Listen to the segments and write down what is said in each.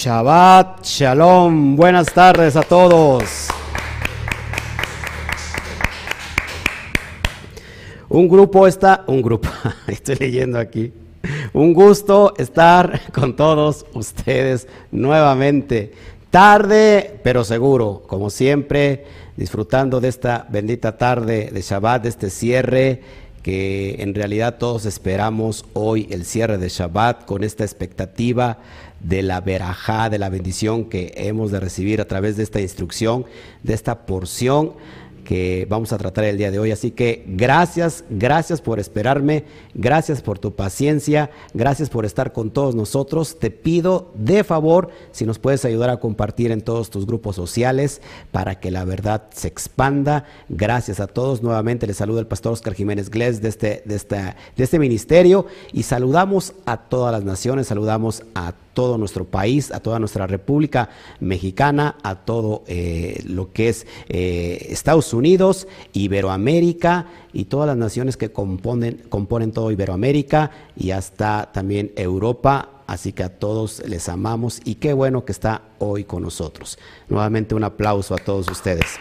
Shabbat Shalom. Buenas tardes a todos. Un grupo está, un grupo, estoy leyendo aquí. Un gusto estar con todos ustedes nuevamente. Tarde, pero seguro, como siempre, disfrutando de esta bendita tarde de Shabbat, de este cierre que en realidad todos esperamos hoy, el cierre de Shabbat, con esta expectativa de la verajá, de la bendición que hemos de recibir a través de esta instrucción, de esta porción que vamos a tratar el día de hoy. Así que gracias, gracias por esperarme, gracias por tu paciencia, gracias por estar con todos nosotros. Te pido de favor si nos puedes ayudar a compartir en todos tus grupos sociales para que la verdad se expanda. Gracias a todos. Nuevamente les saluda el pastor Oscar Jiménez Glés de este, de, este ministerio y saludamos a todas las naciones, saludamos a todo nuestro país, a toda nuestra República Mexicana, a todo eh, lo que es eh, Estados Unidos, Iberoamérica y todas las naciones que componen, componen todo Iberoamérica y hasta también Europa. Así que a todos les amamos y qué bueno que está hoy con nosotros. Nuevamente un aplauso a todos ustedes.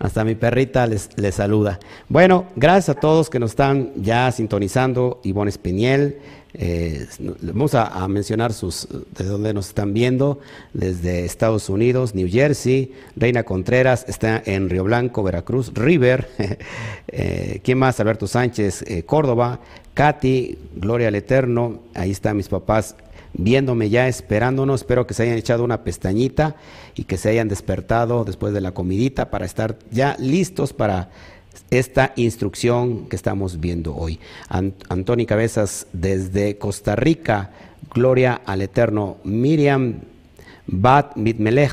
Hasta mi perrita les, saluda. Bueno, gracias a todos que nos están ya sintonizando. Ivonne Espiniel, eh, vamos a, mencionar sus, de dónde nos están viendo, desde Estados Unidos, New Jersey, Reina Contreras, está en Río Blanco, Veracruz, River, eh, ¿quién más? Alberto Sánchez, eh, Córdoba, Katy, Gloria al Eterno, ahí están mis papás viéndome ya, esperándonos. Espero que se hayan echado una pestañita y que se hayan despertado después de la comidita para estar ya listos para esta instrucción que estamos viendo hoy. Antoni Cabezas desde Costa Rica, Gloria al Eterno, Miriam Bat Mitmelech,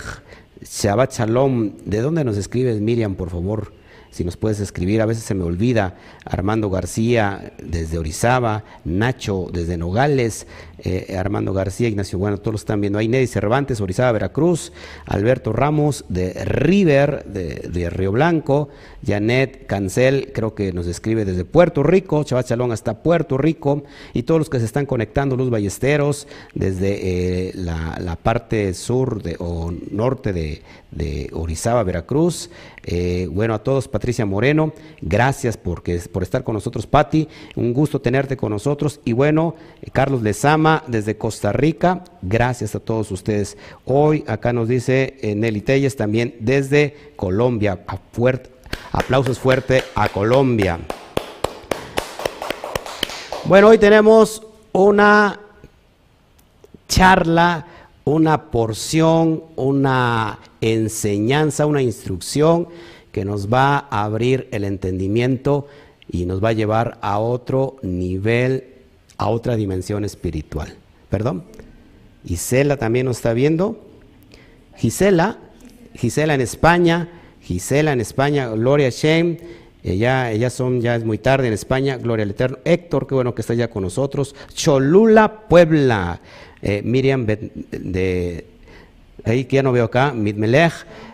Shabbat Shalom. ¿De dónde nos escribes, Miriam, por favor? si nos puedes escribir, a veces se me olvida, Armando García desde Orizaba, Nacho desde Nogales, eh, Armando García, Ignacio, bueno, todos lo están viendo ahí, Neddy Cervantes, Orizaba, Veracruz, Alberto Ramos de River, de, Río Blanco, Janet Cancel, creo que nos escribe desde Puerto Rico, Chabat Chalón hasta Puerto Rico, y todos los que se están conectando, Luz Ballesteros, desde eh, la, parte sur de, o norte de, de Orizaba, Veracruz, eh, bueno, a todos, Patricia Moreno, gracias porque, por estar con nosotros, Patti, un gusto tenerte con nosotros. Y bueno, Carlos Lezama desde Costa Rica, gracias a todos ustedes. Hoy acá nos dice eh, Nelly Telles también desde Colombia. aplausos fuerte a Colombia. Bueno, hoy tenemos una charla una porción, una enseñanza, una instrucción que nos va a abrir el entendimiento y nos va a llevar a otro nivel, a otra dimensión espiritual. ¿Perdón? Gisela también nos está viendo. Gisela, Gisela en España, Gisela en España, Gloria Shane, ella, ellas son, ya es muy tarde en España, Gloria al Eterno. Héctor, qué bueno que está ya con nosotros. Cholula, Puebla. Eh, Miriam de, ahí que ya no veo acá, Midmelech,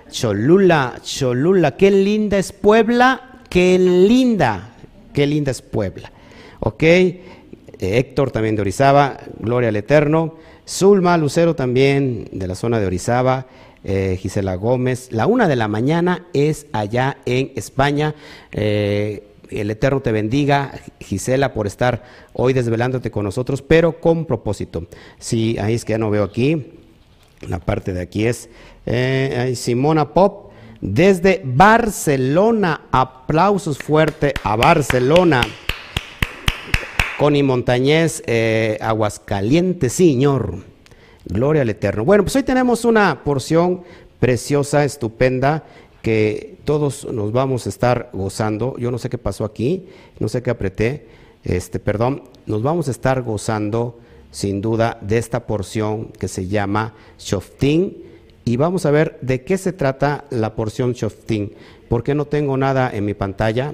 Cholula, Cholula, qué linda es Puebla, qué linda, qué linda es Puebla. Ok, eh, Héctor también de Orizaba, Gloria al Eterno, Zulma Lucero también de la zona de Orizaba. Eh, Gisela Gómez. La una de la mañana es allá en España el Eterno te bendiga, Gisela, por estar hoy desvelándote con nosotros, pero con propósito. Sí, ahí es que ya no veo aquí, la parte de aquí es eh, Simona Pop, desde Barcelona, aplausos fuertes a Barcelona. Connie Montañez, eh, Aguascalientes, Señor. Gloria al Eterno. Bueno, pues hoy tenemos una porción preciosa, estupenda, que todos nos vamos a estar gozando. Yo no sé qué pasó aquí, no sé qué apreté, este, perdón, nos vamos a estar gozando sin duda de esta porción que se llama Shoftim y vamos a ver de qué se trata la porción Shoftim. ¿Por qué no tengo nada en mi pantalla?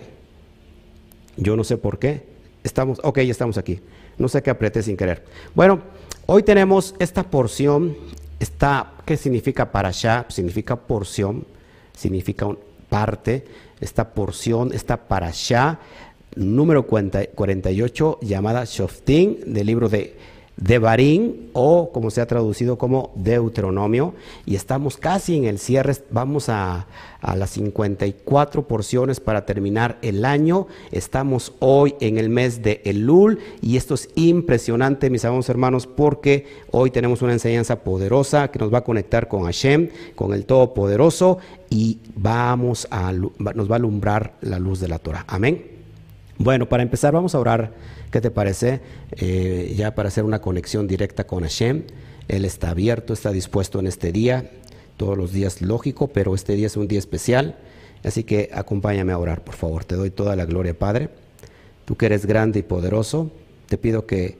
Yo no sé por qué. Estamos, ok, ya estamos aquí. No sé qué apreté sin querer. Bueno, hoy tenemos esta porción, esta, ¿qué significa para allá? Significa porción significa parte, esta porción, esta allá número 48 llamada Shoftim del libro de Devarim o como se ha traducido como Deuteronomio. Y estamos casi en el cierre, vamos a, a, las 54 porciones para terminar el año, estamos hoy en el mes de Elul. Y esto es impresionante mis amados hermanos porque hoy tenemos una enseñanza poderosa que nos va a conectar con Hashem, con el Todopoderoso. Y vamos a, nos va a alumbrar la luz de la Torah, amén. Bueno, para empezar vamos a orar ¿Qué te parece? Eh, ya para hacer una conexión directa con Hashem. Él está abierto, está dispuesto en este día. Todos los días lógico, pero este día es un día especial. Así que acompáñame a orar, por favor. Te doy toda la gloria, Padre. Tú que eres grande y poderoso, te pido que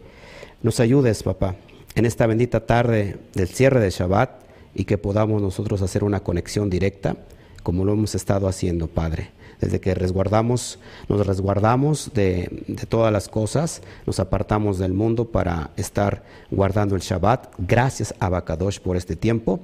nos ayudes, papá, en esta bendita tarde del cierre de Shabbat y que podamos nosotros hacer una conexión directa como lo hemos estado haciendo, Padre desde que resguardamos, nos resguardamos de, todas las cosas, nos apartamos del mundo para estar guardando el Shabbat. Gracias a Bakadosh por este tiempo.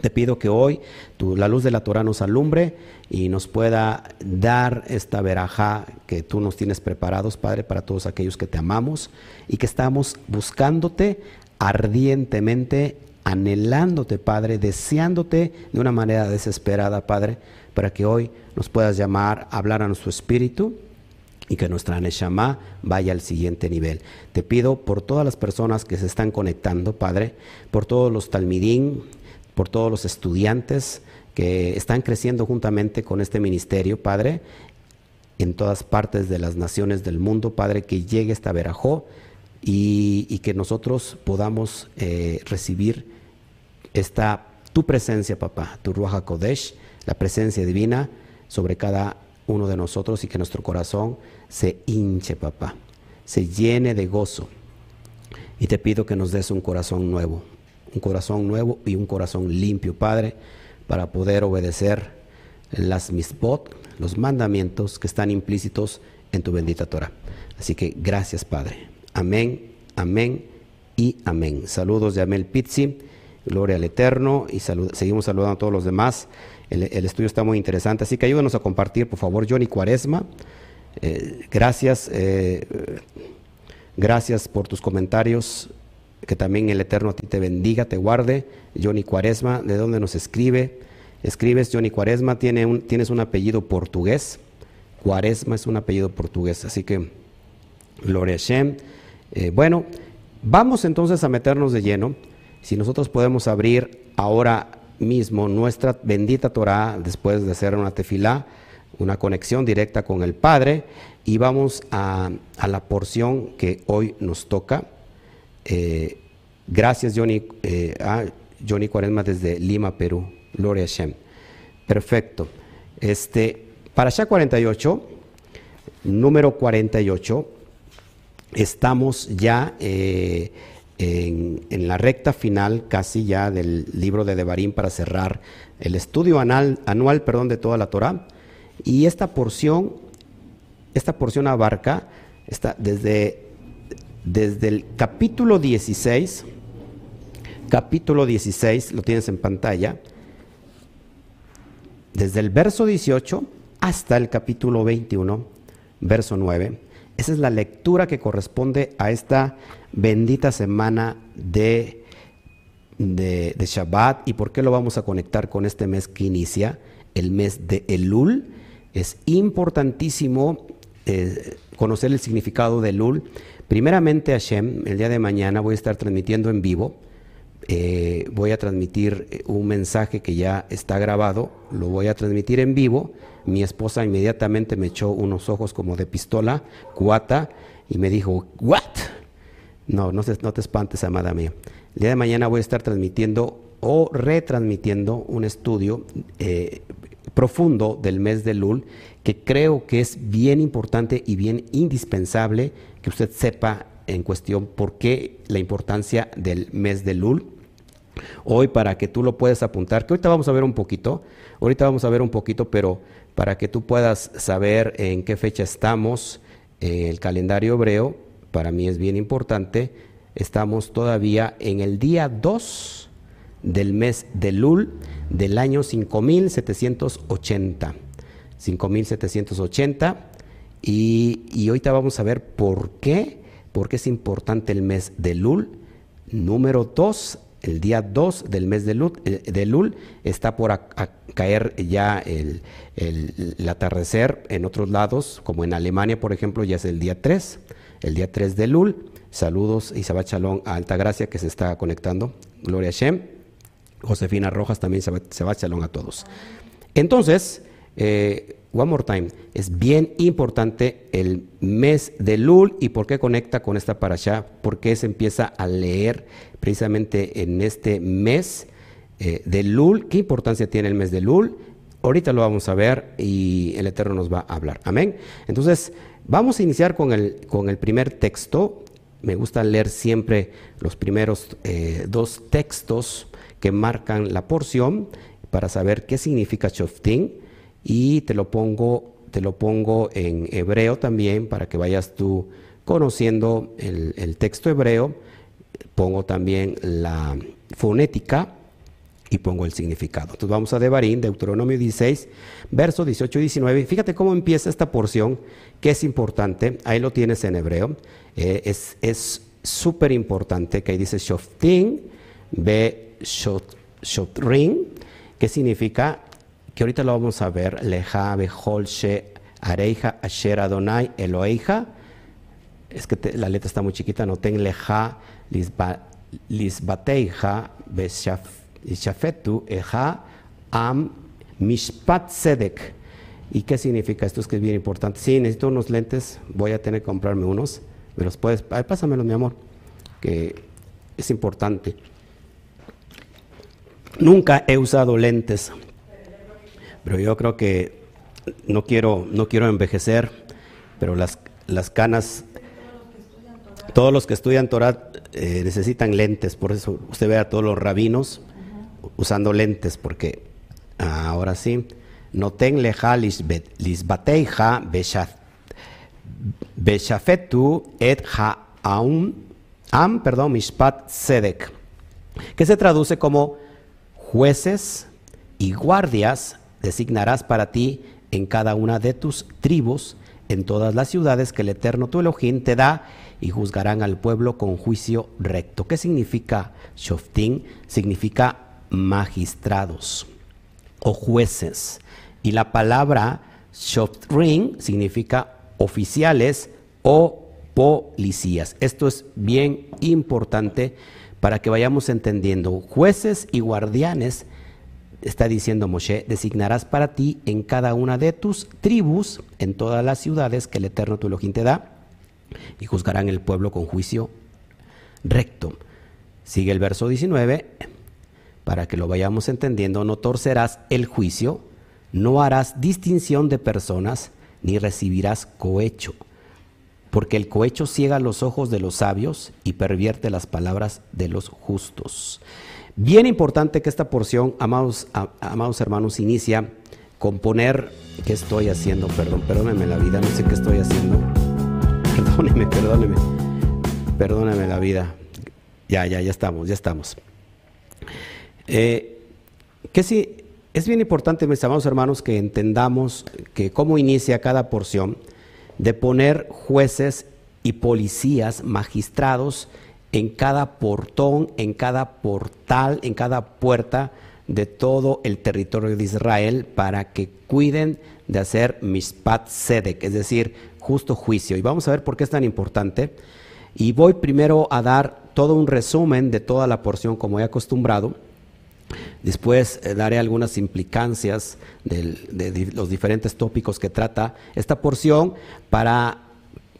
Te pido que hoy la luz de la Torah nos alumbre y nos pueda dar esta veraja que tú nos tienes preparados, Padre, para todos aquellos que te amamos y que estamos buscándote ardientemente, anhelándote, Padre, deseándote de una manera desesperada, Padre, para que hoy nos puedas llamar, hablar a nuestro espíritu y que nuestra Neshama vaya al siguiente nivel. Te pido por todas las personas que se están conectando, Padre, por todos los talmidín, por todos los estudiantes que están creciendo juntamente con este ministerio, Padre, en todas partes de las naciones del mundo, Padre, que llegue esta verajó y, que nosotros podamos eh, recibir esta tu presencia, papá, tu Ruach Kodesh, la presencia divina sobre cada uno de nosotros y que nuestro corazón se hinche, papá, se llene de gozo. Y te pido que nos des un corazón nuevo, un corazón nuevo y un corazón limpio, Padre, para poder obedecer las misbot, los mandamientos que están implícitos en tu bendita Torah. Así que gracias, Padre. Amén, amén y amén. Saludos de Amel Pizzi, gloria al Eterno y seguimos saludando a todos los demás. El, estudio está muy interesante, así que ayúdenos a compartir, por favor, Johnny Cuaresma. Eh, gracias, eh, gracias por tus comentarios. Que también el Eterno a ti te bendiga, te guarde. Johnny Cuaresma, ¿de dónde nos escribe? Escribes Johnny Cuaresma, tiene un, tienes un apellido portugués. Cuaresma es un apellido portugués, así que Gloria. Eh, bueno, vamos entonces a meternos de lleno. Si nosotros podemos abrir ahora mismo nuestra bendita Torah, después de hacer una tefilá, una conexión directa con el Padre, y vamos a, la porción que hoy nos toca. Eh, gracias, Johnny, eh, a Johnny Cuaresma desde Lima, Perú. Gloria a Shem. Perfecto. Este, para allá 48, número 48, estamos ya. Eh, en, la recta final casi ya del libro de Devarim para cerrar el estudio anual perdón, de toda la Torah. Y esta porción, esta porción abarca está desde, desde el capítulo 16, capítulo 16, lo tienes en pantalla, desde el verso 18 hasta el capítulo 21, verso 9. Esa es la lectura que corresponde a esta bendita semana de, de, Shabbat. ¿Y por qué lo vamos a conectar con este mes que inicia? El mes de Elul. Es importantísimo eh, conocer el significado de Elul. Primeramente, Hashem, el día de mañana voy a estar transmitiendo en vivo. Eh, voy a transmitir eh, un mensaje que ya está grabado, lo voy a transmitir en vivo. Mi esposa inmediatamente me echó unos ojos como de pistola, cuata, y me dijo, ¿what? No, no, te espantes, amada mía. El día de mañana voy a estar transmitiendo o retransmitiendo un estudio eh, profundo del mes de Lul que creo que es bien importante y bien indispensable que usted sepa en cuestión por qué la importancia del mes de Lul. Hoy para que tú lo puedas apuntar, que ahorita vamos a ver un poquito, ahorita vamos a ver un poquito, pero para que tú puedas saber en qué fecha estamos en el calendario hebreo, para mí es bien importante, estamos todavía en el día 2 del mes de Lul del año 5780. 5780 Y, y ahorita vamos a ver por qué, por qué es importante el mes de Lul. Número dos, el día 2 del mes de Lul, eh, de Lul está por caer ya el, atardecer en otros lados, como en Alemania, por ejemplo, ya es el día 3, el día 3 de Lul. Saludos y Shalom a Alta Gracia que se está conectando. Gloria Shem. Josefina Rojas también Sabat Shalom a todos. Entonces, eh, one more time, es bien importante el mes de Lul y por qué conecta con esta parasha, por qué se empieza a leer precisamente en este mes eh, de Lul, qué importancia tiene el mes de Lul. Ahorita lo vamos a ver y el Eterno nos va a hablar. Amén. Entonces, vamos a iniciar con el, con el primer texto. Me gusta leer siempre los primeros eh, dos textos que marcan la porción para saber qué significa Shoftim y te lo pongo, te lo pongo en hebreo también para que vayas tú conociendo el, texto hebreo. Pongo también la fonética y pongo el significado. Entonces vamos a Devarim, Deuteronomio 16, verso 18 y 19. Fíjate cómo empieza esta porción, que es importante. Ahí lo tienes en hebreo. Eh, es súper importante que ahí dice Shoftim, Be Shotrin, que significa que ahorita lo vamos a ver, Leja, Beholche, Areija, Asher Adonai, Eloeija. Es que la letra está muy chiquita, no ten Leja, Lisbateija, Beshafetu, Eja, Am, Mishpat Sedek. ¿Y qué significa esto? Es que es bien importante. Sí, necesito unos lentes, voy a tener que comprarme unos. ¿Me los puedes? Ay, pásamelos, mi amor, que es importante. Nunca he usado lentes pero yo creo que no quiero, no quiero envejecer, pero las, las canas, todos los que estudian Torah eh, necesitan lentes, por eso usted ve a todos los rabinos usando lentes, porque ahora sí, no ten leja lisbateija beshafetu et ha'am, am, perdón, mishpat sedek, que se traduce como jueces y guardias designarás para ti en cada una de tus tribus, en todas las ciudades que el Eterno tu Elohim te da, y juzgarán al pueblo con juicio recto. ¿Qué significa Shoftim? Significa magistrados o jueces. Y la palabra Shoftrim significa oficiales o policías. Esto es bien importante para que vayamos entendiendo. Jueces y guardianes está diciendo Moshe, designarás para ti en cada una de tus tribus, en todas las ciudades que el Eterno tu Elohim te da, y juzgarán el pueblo con juicio recto. Sigue el verso 19, para que lo vayamos entendiendo, no torcerás el juicio, no harás distinción de personas, ni recibirás cohecho, porque el cohecho ciega los ojos de los sabios y pervierte las palabras de los justos. Bien importante que esta porción, amados, amados hermanos, inicia con poner, ¿qué estoy haciendo? Perdón, perdóneme la vida, no sé qué estoy haciendo. Perdóneme, perdóneme, perdóneme la vida. Ya, ya, ya estamos, ya estamos. Eh, que sí, es bien importante, mis amados hermanos, que entendamos que cómo inicia cada porción de poner jueces y policías, magistrados, en cada portón, en cada portal, en cada puerta de todo el territorio de Israel para que cuiden de hacer mispat sedek, es decir, justo juicio. Y vamos a ver por qué es tan importante. Y voy primero a dar todo un resumen de toda la porción como he acostumbrado. Después eh, daré algunas implicancias de los diferentes tópicos que trata esta porción para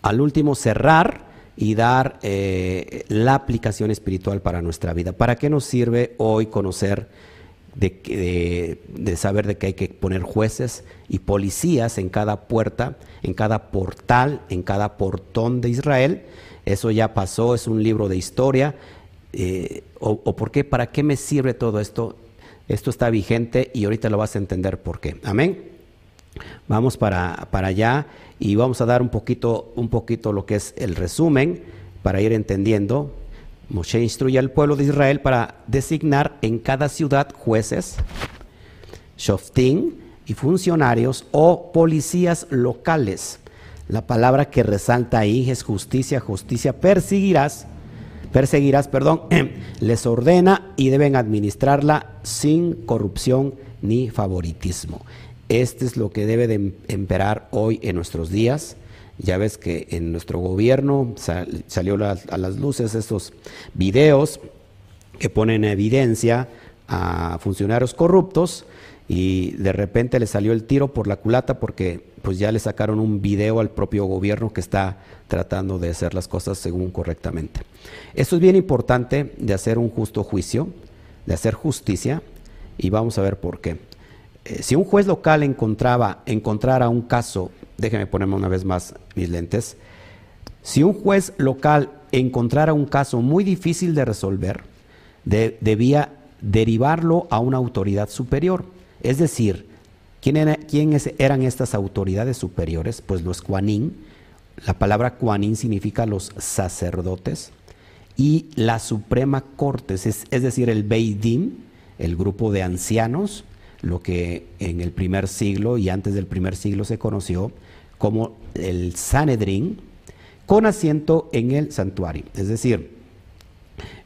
al último cerrar y dar eh, la aplicación espiritual para nuestra vida. ¿Para qué nos sirve hoy conocer de, saber de que hay que poner jueces y policías en cada puerta, en cada portal, en cada portón de Israel? Eso ya pasó, es un libro de historia. Eh, o, o, por qué, para qué me sirve todo esto? Esto está vigente y ahorita lo vas a entender por qué. Amén. Vamos para, para allá y vamos a dar un poquito, un poquito lo que es el resumen para ir entendiendo. Moshe instruye al pueblo de Israel para designar en cada ciudad jueces, shoftim y funcionarios o policías locales. La palabra que resalta ahí es justicia, justicia, perseguirás, perseguirás, perdón, les ordena y deben administrarla sin corrupción ni favoritismo. Este es lo que debe de em-, emperar hoy en nuestros días. Ya ves que en nuestro gobierno salió a las luces estos videos que ponen en evidencia a funcionarios corruptos y de repente le salió el tiro por la culata porque pues ya le sacaron un video al propio gobierno que está tratando de hacer las cosas según correctamente. Esto es bien importante de hacer un justo juicio, de hacer justicia y vamos a ver por qué. Eh, si un juez local encontraba, encontrara un caso, déjeme ponerme una vez más mis lentes, si un juez local encontrara un caso muy difícil de resolver, debía derivarlo a una autoridad superior. Es decir, ¿quiénes eran estas autoridades superiores? Pues los Kuanin. La palabra Kuanin significa los sacerdotes. Y la Suprema Corte, es, decir, el Beidim, el grupo de ancianos, lo que en el primer siglo y antes del primer siglo se conoció como el Sanedrín, con asiento en el santuario. Es decir,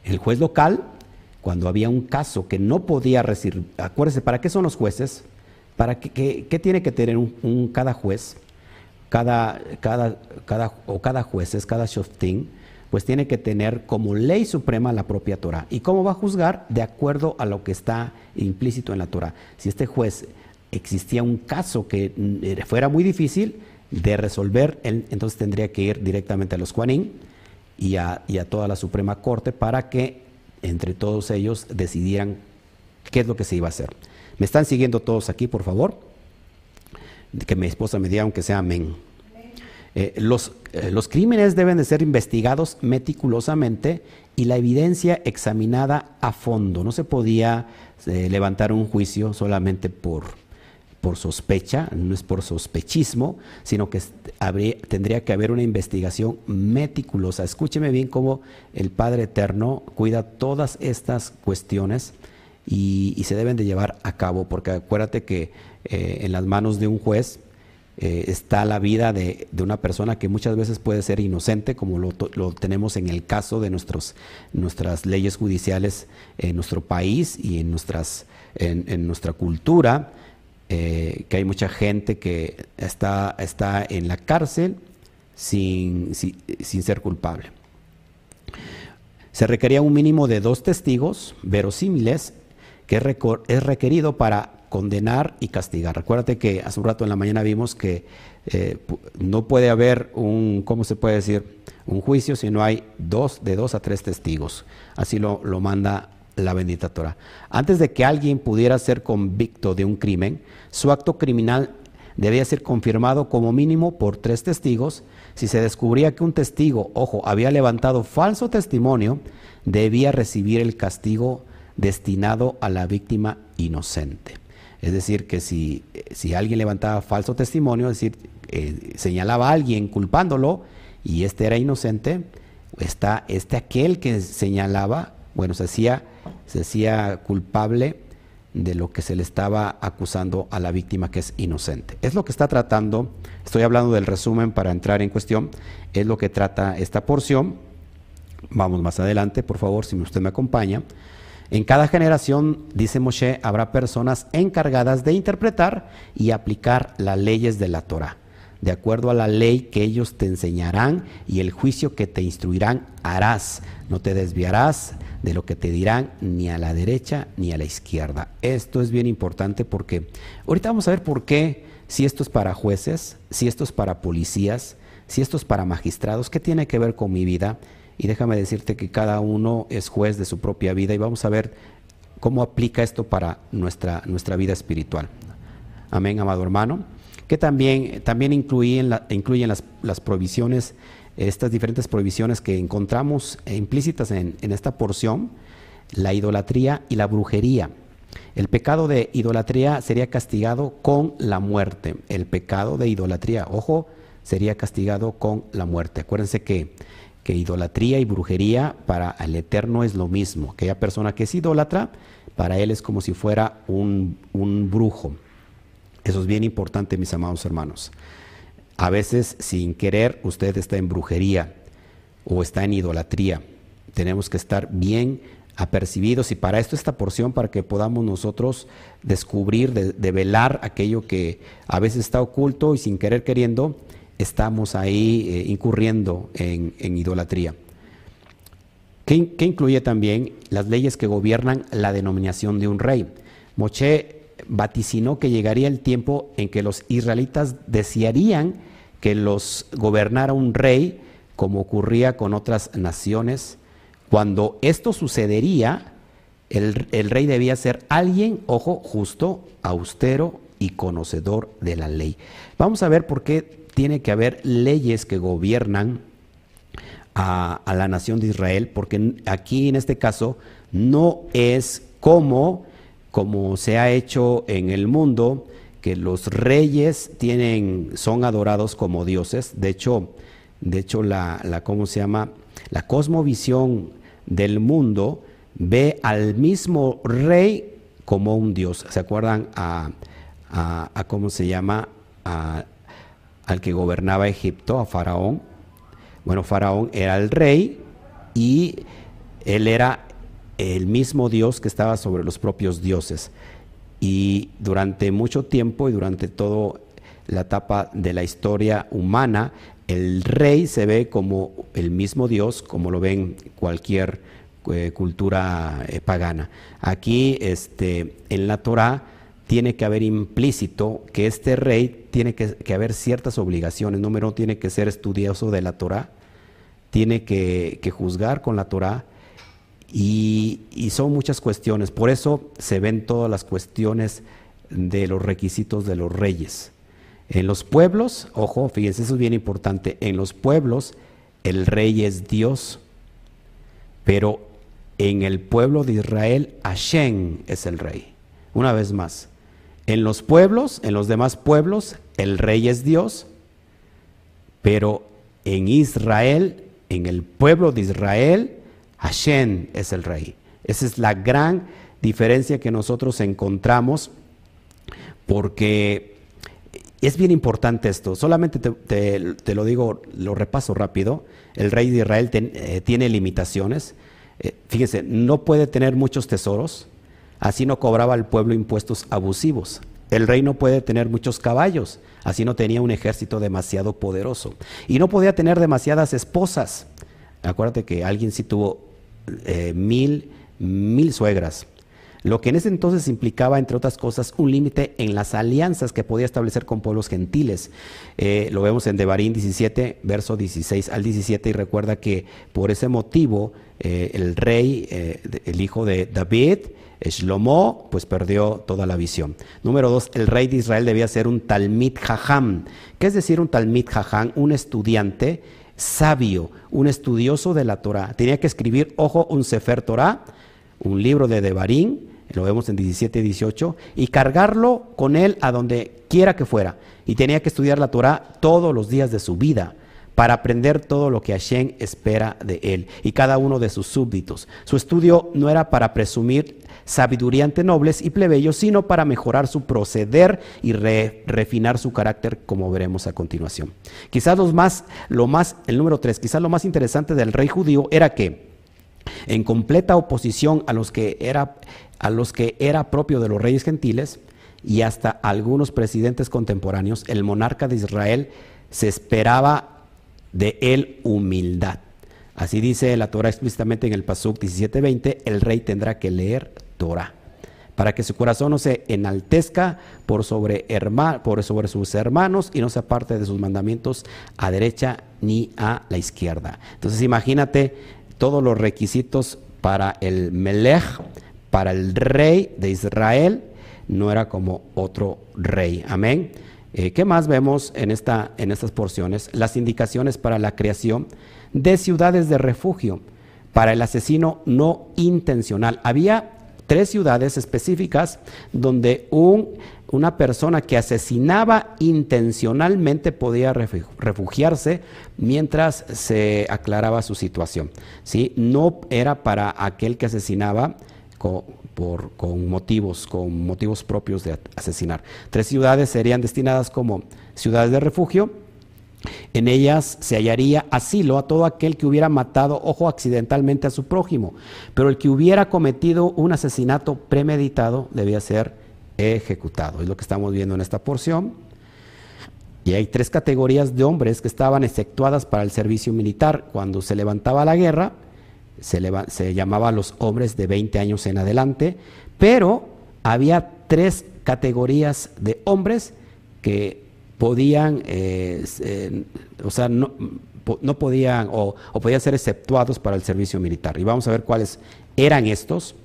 el juez local cuando había un caso que no podía recibir, acuérdense, ¿para qué son los jueces? ¿Para qué, qué, tiene que tener un, cada juez? Cada, cada, cada, o cada juez, es cada shofting, pues tiene que tener como ley suprema la propia Torah. ¿Y cómo va a juzgar? De acuerdo a lo que está implícito en la Torah. Si este juez existía un caso que mm, fuera muy difícil de resolver, entonces tendría que ir directamente a los Juanín y a, y a toda la Suprema Corte para que entre todos ellos decidieran qué es lo que se iba a hacer. ¿Me están siguiendo todos aquí, por favor? Que mi esposa me diga, aunque sea amén. Eh, los, eh, los, crímenes deben de ser investigados meticulosamente y la evidencia examinada a fondo. No se podía eh, levantar un juicio solamente por, por sospecha, no es por sospechismo, sino que tendría que haber una investigación meticulosa. Escúcheme bien cómo el Padre Eterno cuida todas estas cuestiones y, se deben de llevar a cabo, porque acuérdate que en las manos de un juez eh, está la vida de, una persona que muchas veces puede ser inocente, como lo, tenemos en el caso de nuestros, nuestras leyes judiciales en nuestro país y en, nuestras, en nuestra cultura eh, que hay mucha gente que está, está en la cárcel sin, sin, ser culpable. Se requería un mínimo de dos testigos verosímiles que es requerido para condenar y castigar. Recuérdate que hace un rato en la mañana vimos que eh, no puede haber un, ¿cómo se puede decir? Un juicio si no hay dos, de dos a tres testigos. Así lo, lo manda la bendita Torah. Antes de que alguien pudiera ser convicto de un crimen, su acto criminal debía ser confirmado como mínimo por tres testigos. Si se descubría que un testigo, ojo, había levantado falso testimonio, debía recibir el castigo destinado a la víctima inocente. Es decir, que si, si alguien levantaba falso testimonio, es decir, eh, señalaba a alguien culpándolo y este era inocente, está este aquel que señalaba, bueno, se hacía se hacía culpable de lo que se le estaba acusando a la víctima que es inocente. Es lo que está tratando, estoy hablando del resumen para entrar en cuestión, es lo que trata esta porción. Vamos más adelante, por favor, si usted me acompaña. En cada generación, dice Moshe, habrá personas encargadas de interpretar y aplicar las leyes de la Torah. De acuerdo a la ley que ellos te enseñarán y el juicio que te instruirán harás. No te desviarás de lo que te dirán ni a la derecha ni a la izquierda. Esto es bien importante porque ahorita vamos a ver por qué, si esto es para jueces, si esto es para policías, si esto es para magistrados, qué tiene que ver con mi vida. Y déjame decirte que cada uno es juez de su propia vida y vamos a ver cómo aplica esto para nuestra, nuestra vida espiritual. Amén, amado hermano. Que también, también incluyen, incluyen las, las provisiones estas diferentes prohibiciones que encontramos implícitas en, esta porción, la idolatría y la brujería. El pecado de idolatría sería castigado con la muerte. El pecado de idolatría, ojo, sería castigado con la muerte. Acuérdense que, que idolatría y brujería para el Eterno es lo mismo. Aquella persona que es idólatra, para él es como si fuera un, un brujo. Eso es bien importante, mis amados hermanos. A veces sin querer usted está en brujería o está en idolatría. Tenemos que estar bien apercibidos y para esto esta porción, para que podamos nosotros descubrir, develar aquello que a veces está oculto y sin querer queriendo, estamos ahí eh, incurriendo en, idolatría. ¿Qué, ¿Qué, incluye también las leyes que gobiernan la denominación de un rey? Moche vaticinó que llegaría el tiempo en que los israelitas desearían que los gobernara un rey, como ocurría con otras naciones cuando esto sucedería, el, rey debía ser alguien, ojo, justo, austero y conocedor de la ley. Vamos a ver por qué tiene que haber leyes que gobiernan a, la nación de Israel, porque aquí en este caso no es como, como se ha hecho en el mundo, que los reyes tienen, son adorados como dioses. De hecho, de hecho la, la ¿cómo se llama? La cosmovisión del mundo ve al mismo rey como un dios. ¿Se acuerdan a, cómo se llama? Al que gobernaba Egipto, a Faraón. Bueno, Faraón era el rey y él era el mismo dios que estaba sobre los propios dioses. Y durante mucho tiempo y durante toda la etapa de la historia humana, el rey se ve como el mismo Dios, como lo ven cualquier eh, cultura eh, pagana. Aquí, este, en la Torah, tiene que haber implícito que este rey tiene que, haber ciertas obligaciones. Número uno, tiene que ser estudioso de la Torah, tiene que, juzgar con la Torah, y, y, son muchas cuestiones. Por eso se ven todas las cuestiones de los requisitos de los reyes. En los pueblos, ojo, fíjense, eso es bien importante, en los pueblos el rey es Dios, pero en el pueblo de Israel Hashem es el rey. Una vez más, en los pueblos, en los demás pueblos, el rey es Dios, pero en Israel, en el pueblo de Israel, Hashem es el rey. Esa es la gran diferencia que nosotros encontramos porque es bien importante esto, solamente te, lo digo, lo repaso rápido. El rey de Israel eh, tiene limitaciones. Eh, fíjense, no puede tener muchos tesoros, así no cobraba al pueblo impuestos abusivos. El rey no puede tener muchos caballos, así no tenía un ejército demasiado poderoso. Y no podía tener demasiadas esposas. Acuérdate que alguien sí tuvo eh, mil, mil suegras lo que en ese entonces implicaba, entre otras cosas, un límite en las alianzas que podía establecer con pueblos gentiles. Eh, lo vemos en Devarín 17, verso 16 al 17, y recuerda que por ese motivo eh, el rey, el hijo de David, Shlomo, pues perdió toda la visión. Número dos, el rey de Israel debía ser un Talmid Jajam. ¿Qué es decir un Talmid Jajam? Un estudiante sabio, un estudioso de la Torah. Tenía que escribir, ojo, un Sefer Torah, un libro de Devarim, lo vemos en 17 y 18, y cargarlo con él a donde quiera que fuera. Y tenía que estudiar la Torah todos los días de su vida para aprender todo lo que Hashem espera de él y cada uno de sus súbditos. Su estudio no era para presumir sabiduría ante nobles y plebeyos, sino para mejorar su proceder y refinar su carácter, como veremos a continuación. Quizás los más, lo más, el número 3, quizás lo más interesante del rey judío era que, en completa oposición a los que era a los que era propio de los reyes gentiles y hasta algunos presidentes contemporáneos, el monarca de Israel se esperaba de él humildad. Así dice la Torah explícitamente en el Pasuk 17:20, el rey tendrá que leer Torah para que su corazón no se enaltezca por sobre, por sobre sus hermanos y no se aparte de sus mandamientos a derecha ni a la izquierda. Entonces imagínate todos los requisitos para el Melech, para el rey de Israel, no era como otro rey. Amén. Eh, ¿Qué más vemos en, esta, en estas porciones? Las indicaciones para la creación de ciudades de refugio para el asesino no intencional. Había tres ciudades específicas donde un, una persona que asesinaba intencionalmente podía refugiarse mientras se aclaraba su situación. ¿sí? No era para aquel que asesinaba con, por, con motivos, con motivos propios de asesinar. Tres ciudades serían destinadas como ciudades de refugio En ellas se hallaría asilo a todo aquel que hubiera matado, ojo, accidentalmente a su prójimo. Pero el que hubiera cometido un asesinato premeditado debía ser ejecutado. Es lo que estamos viendo en esta porción. Y hay tres categorías de hombres que estaban exceptuadas para el servicio militar. Cuando se levantaba la guerra, se, se llamaba los hombres de 20 años en adelante, pero había tres categorías de hombres que podían, eh, o sea, no, no podían o, podían ser exceptuados para el servicio militar. Y vamos a ver cuáles eran estos.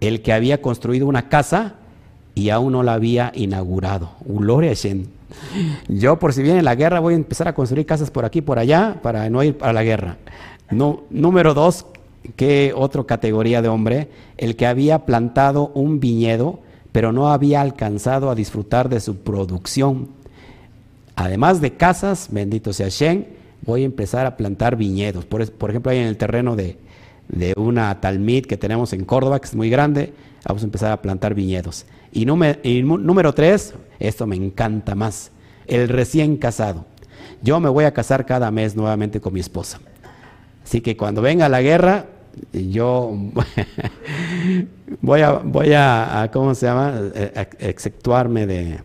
El que había construido una casa y aún no la había inaugurado. Gloria a Yo, por si viene la guerra, voy a empezar a construir casas por aquí, por allá, para no ir para la guerra. No, número dos, ¿qué otra categoría de hombre? El que había plantado un viñedo, pero no había alcanzado a disfrutar de su producción. Además de casas, bendito sea Shen, voy a empezar a plantar viñedos. Por, ejemplo, ahí en el terreno de, una talmid que tenemos en Córdoba, que es muy grande, vamos a empezar a plantar viñedos. Y, número tres, esto me encanta más, el recién casado. Yo me voy a casar cada mes nuevamente con mi esposa. Así que cuando venga la guerra, yo voy a, voy a, ¿cómo se llama? E, exceptuarme de,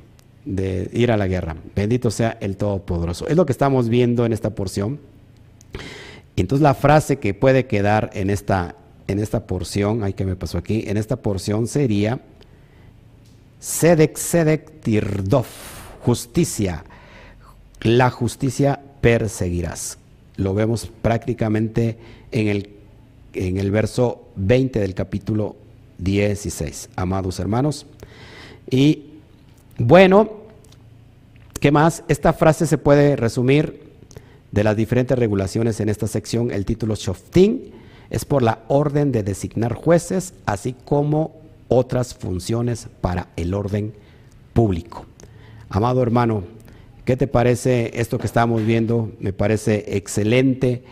de ir a la guerra. Bendito sea el Todopoderoso. Es lo que estamos viendo en esta porción. Entonces la frase que puede quedar en esta, en esta porción, ay que me pasó aquí, en esta porción sería Sedek Sedek Tirdov, justicia, la justicia perseguirás. Lo vemos prácticamente en el, en el verso 20 del capítulo 16, amados hermanos. Y bueno, ¿qué más? Esta frase se puede resumir de las diferentes regulaciones en esta sección. El título Shoftin es por la orden de designar jueces, así como otras funciones para el orden público. Amado hermano, ¿qué te parece esto que estamos viendo? Me parece excelente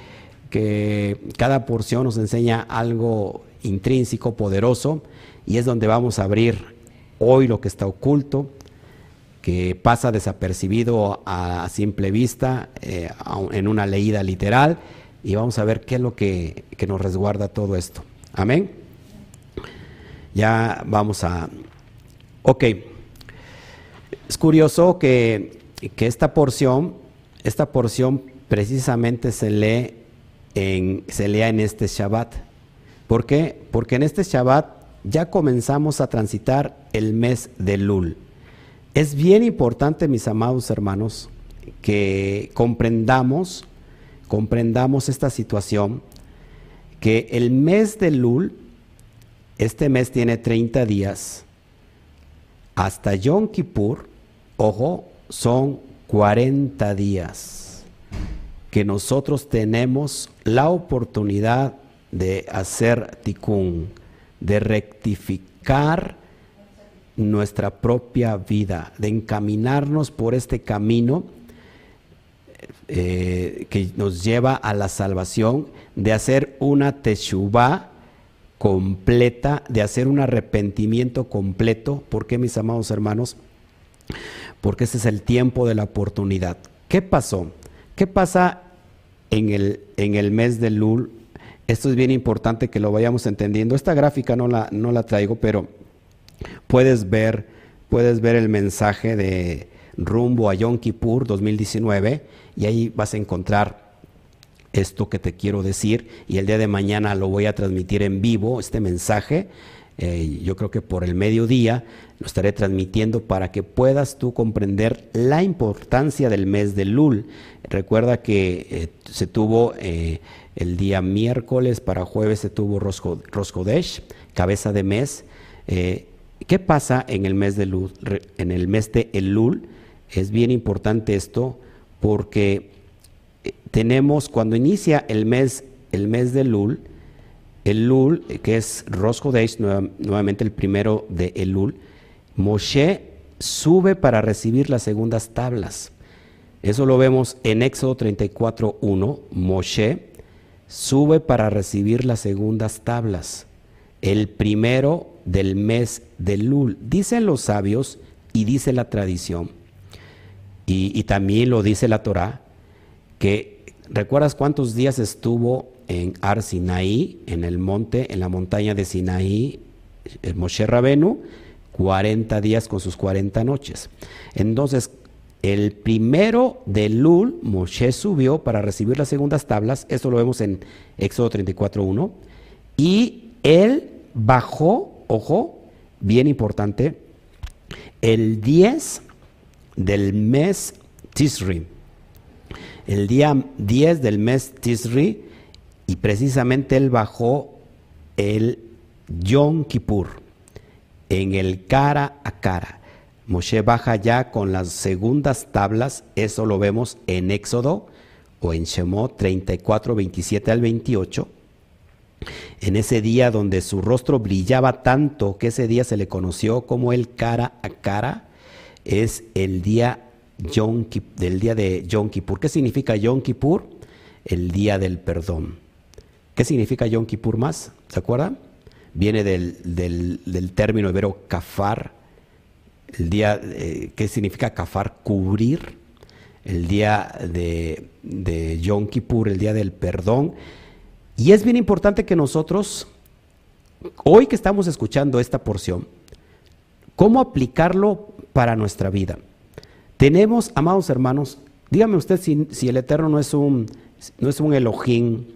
que cada porción nos enseña algo intrínseco, poderoso, y es donde vamos a abrir hoy lo que está oculto que pasa desapercibido a, simple vista eh, en una leída literal y vamos a ver qué es lo que, nos resguarda todo esto. Amén. Ya vamos a... Ok. Es curioso que, que esta porción, esta porción precisamente se lee en, se lea en este Shabbat. ¿Por qué? Porque en este Shabbat ya comenzamos a transitar el mes de Lul. Es bien importante, mis amados hermanos, que comprendamos, comprendamos esta situación, que el mes de Lul, este mes tiene 30 días, hasta Yom Kippur, ojo, son 40 días que nosotros tenemos la oportunidad de hacer tikkun, de rectificar nuestra propia vida, de encaminarnos por este camino eh, que nos lleva a la salvación, de hacer una teshuva completa, de hacer un arrepentimiento completo. ¿Por qué, mis amados hermanos? Porque ese es el tiempo de la oportunidad. ¿Qué pasó? ¿Qué pasa en el, en el mes de Lul? Esto es bien importante que lo vayamos entendiendo. Esta gráfica no la, no la traigo, pero puedes ver, puedes ver el mensaje de rumbo a Yom Kippur 2019 y ahí vas a encontrar esto que te quiero decir y el día de mañana lo voy a transmitir en vivo, este mensaje. Eh, yo creo que por el mediodía lo estaré transmitiendo para que puedas tú comprender la importancia del mes de Lul. Recuerda que eh, se tuvo eh, el día miércoles, para jueves se tuvo Roscodesh, cabeza de mes. ¿Qué pasa en el mes de Lul? En el mes de Elul es bien importante esto porque eh, tenemos cuando inicia el mes el mes de Elul, Elul que es Rosh nuevamente el primero de Elul, Moshe sube para recibir las segundas tablas. Eso lo vemos en Éxodo 34:1, Moshe sube para recibir las segundas tablas. El primero del mes de Lul. Dicen los sabios y dice la tradición, y, también lo dice la Torah, que ¿recuerdas cuántos días estuvo en Ar Sinaí, en el monte, en la montaña de Sinaí, el Moshe Rabenu? 40 días con sus 40 noches. Entonces, el primero de Lul, Moshe subió para recibir las segundas tablas, esto lo vemos en Éxodo 34.1, y él bajó, ojo, bien importante, el 10 del mes Tisri. El día 10 del mes Tisri, y precisamente él bajó el Yom Kippur, en el cara a cara. Moshe baja ya con las segundas tablas, eso lo vemos en Éxodo o en Shemot 34, 27 al 28 en ese día donde su rostro brillaba tanto que ese día se le conoció como el cara a cara, es el día del día de Yom Kippur. ¿Qué significa Yom Kippur? El día del perdón. ¿Qué significa Yom Kippur más? ¿Se acuerdan? Viene del, término hebreo kafar, el día, eh, ¿qué significa kafar? Cubrir. El día de, de Yom Kippur, el día del perdón y es bien importante que nosotros, hoy que estamos escuchando esta porción, ¿cómo aplicarlo para nuestra vida? Tenemos, amados hermanos, dígame usted si, el Eterno no es un, no es un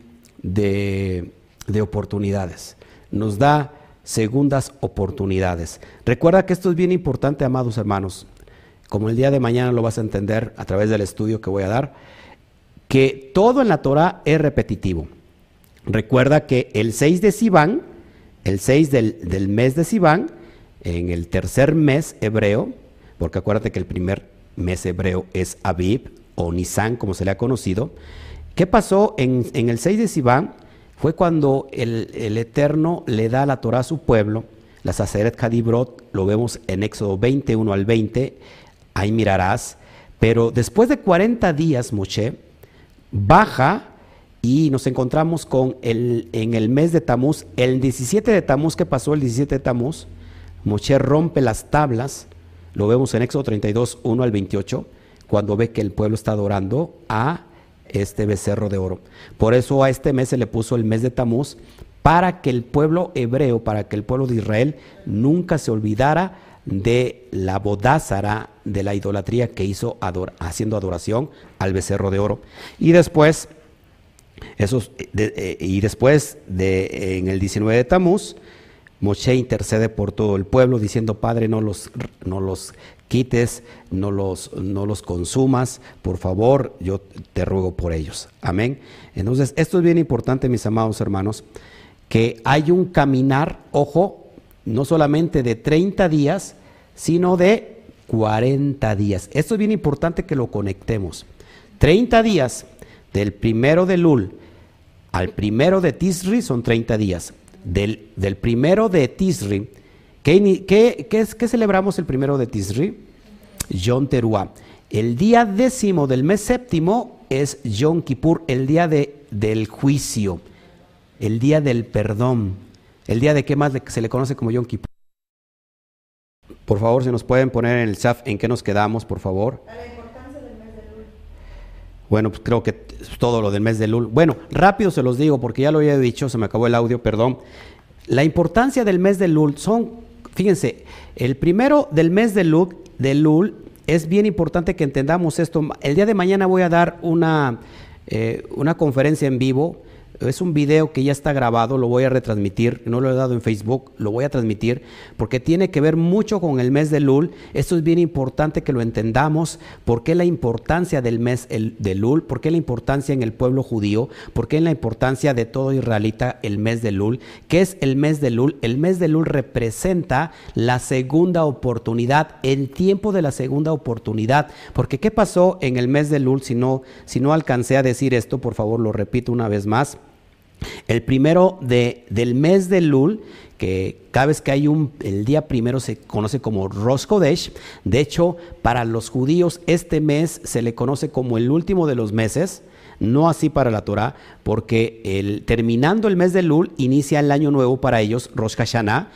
de, de oportunidades, nos da segundas oportunidades. Recuerda que esto es bien importante, amados hermanos, como el día de mañana lo vas a entender a través del estudio que voy a dar, que todo en la Torah es repetitivo. Recuerda que el 6 de Sivan, el 6 del, mes de Sivan, en el tercer mes hebreo, porque acuérdate que el primer mes hebreo es Aviv o Nisan, como se le ha conocido. ¿Qué pasó en, el 6 de Sivan? Fue cuando el, Eterno le da la Torah a su pueblo, la Saceret Kadibrot, lo vemos en Éxodo 21 al 20, ahí mirarás. Pero después de 40 días, Moshe baja y nos encontramos con el, en el mes de Tamuz, el 17 de Tamuz, ¿qué pasó el 17 de Tamuz? Moshe rompe las tablas, lo vemos en Éxodo 32, 1 al 28, cuando ve que el pueblo está adorando a este becerro de oro. Por eso a este mes se le puso el mes de Tamuz, para que el pueblo hebreo, para que el pueblo de Israel nunca se olvidara de la bodázara, de la idolatría que hizo haciendo adoración al becerro de oro. Y después eh, y después, de, en el 19 de Tamuz, Moshe intercede por todo el pueblo diciendo, Padre, no los, no los quites, no los, no los consumas, por favor, yo te ruego por ellos. Amén. Entonces, esto es bien importante, mis amados hermanos, que hay un caminar, ojo, no solamente de 30 días, sino de 40 días. Esto es bien importante que lo conectemos. 30 días del primero de Lul al primero de Tisri son 30 días. Del, del primero de Tisri, ¿qué, qué, qué, celebramos el primero de Tisri? Yom Teruah. El día décimo del mes séptimo es Yom Kippur, el día de, del juicio, el día del perdón, el día de qué más se le conoce como Yom Kippur. Por favor, si nos pueden poner en el chat en qué nos quedamos, por favor. Bueno, pues creo que todo lo del mes de Lul. Bueno, rápido se los digo porque ya lo había dicho, se me acabó el audio, perdón. La importancia del mes de Lul son, fíjense, el primero del mes de Lul, de Lul es bien importante que entendamos esto. El día de mañana voy a dar una, eh, una conferencia en vivo es un video que ya está grabado, lo voy a retransmitir, no lo he dado en Facebook, lo voy a transmitir porque tiene que ver mucho con el mes de Lul. Esto es bien importante que lo entendamos. ¿Por qué la importancia del mes de Lul? ¿Por qué la importancia en el pueblo judío? ¿Por qué la importancia de todo israelita el mes de Lul? ¿Qué es el mes de Lul? El mes de Lul representa la segunda oportunidad, el tiempo de la segunda oportunidad. Porque ¿qué pasó en el mes de Lul? Si no, si no alcancé a decir esto, por favor lo repito una vez más. El primero de, del mes de Lul, que cada vez que hay un, el día primero se conoce como Rosh Kodesh. De hecho, para los judíos este mes se le conoce como el último de los meses, no así para la Torah, porque el, terminando el mes de Lul inicia el año nuevo para ellos, Rosh Hashanah,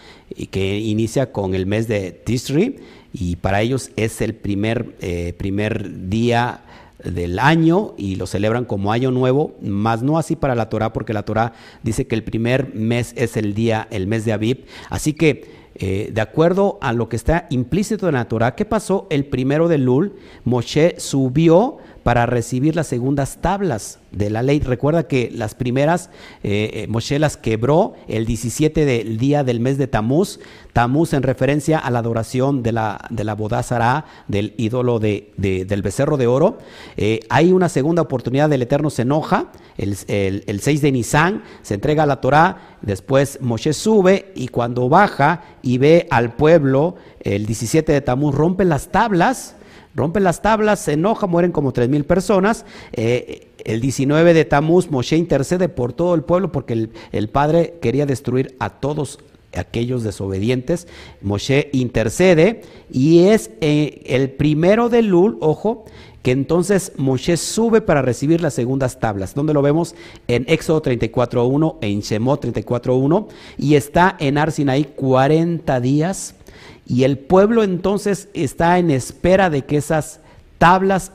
que inicia con el mes de Tisri, y para ellos es el primer, eh, primer día del año y lo celebran como año nuevo, más no así para la Torah, porque la Torah dice que el primer mes es el día, el mes de Aviv. Así que, eh, de acuerdo a lo que está implícito en la Torah, ¿qué pasó? El primero de Lul, Moshe subió para recibir las segundas tablas de la ley. Recuerda que las primeras eh, eh, Moshe las quebró el 17 del día del mes de Tamuz. Tamuz en referencia a la adoración de la, de la Bodázara, del ídolo de, del becerro de oro. Eh, hay una segunda oportunidad, del Eterno se enoja, el, el 6 de Nisan, se entrega la Torah, después Moshe sube y cuando baja y ve al pueblo, el 17 de Tamuz rompe las tablas rompen las tablas, se enoja, mueren como tres mil personas. Eh, el 19 de Tamuz, Moshe intercede por todo el pueblo porque el, padre quería destruir a todos aquellos desobedientes. Moshe intercede y es eh, el primero de Lul, ojo, que entonces Moshe sube para recibir las segundas tablas, donde lo vemos en Éxodo 34.1, en Shemot 34.1, y está en Arsinaí 40 días y el pueblo entonces está en espera de que esas tablas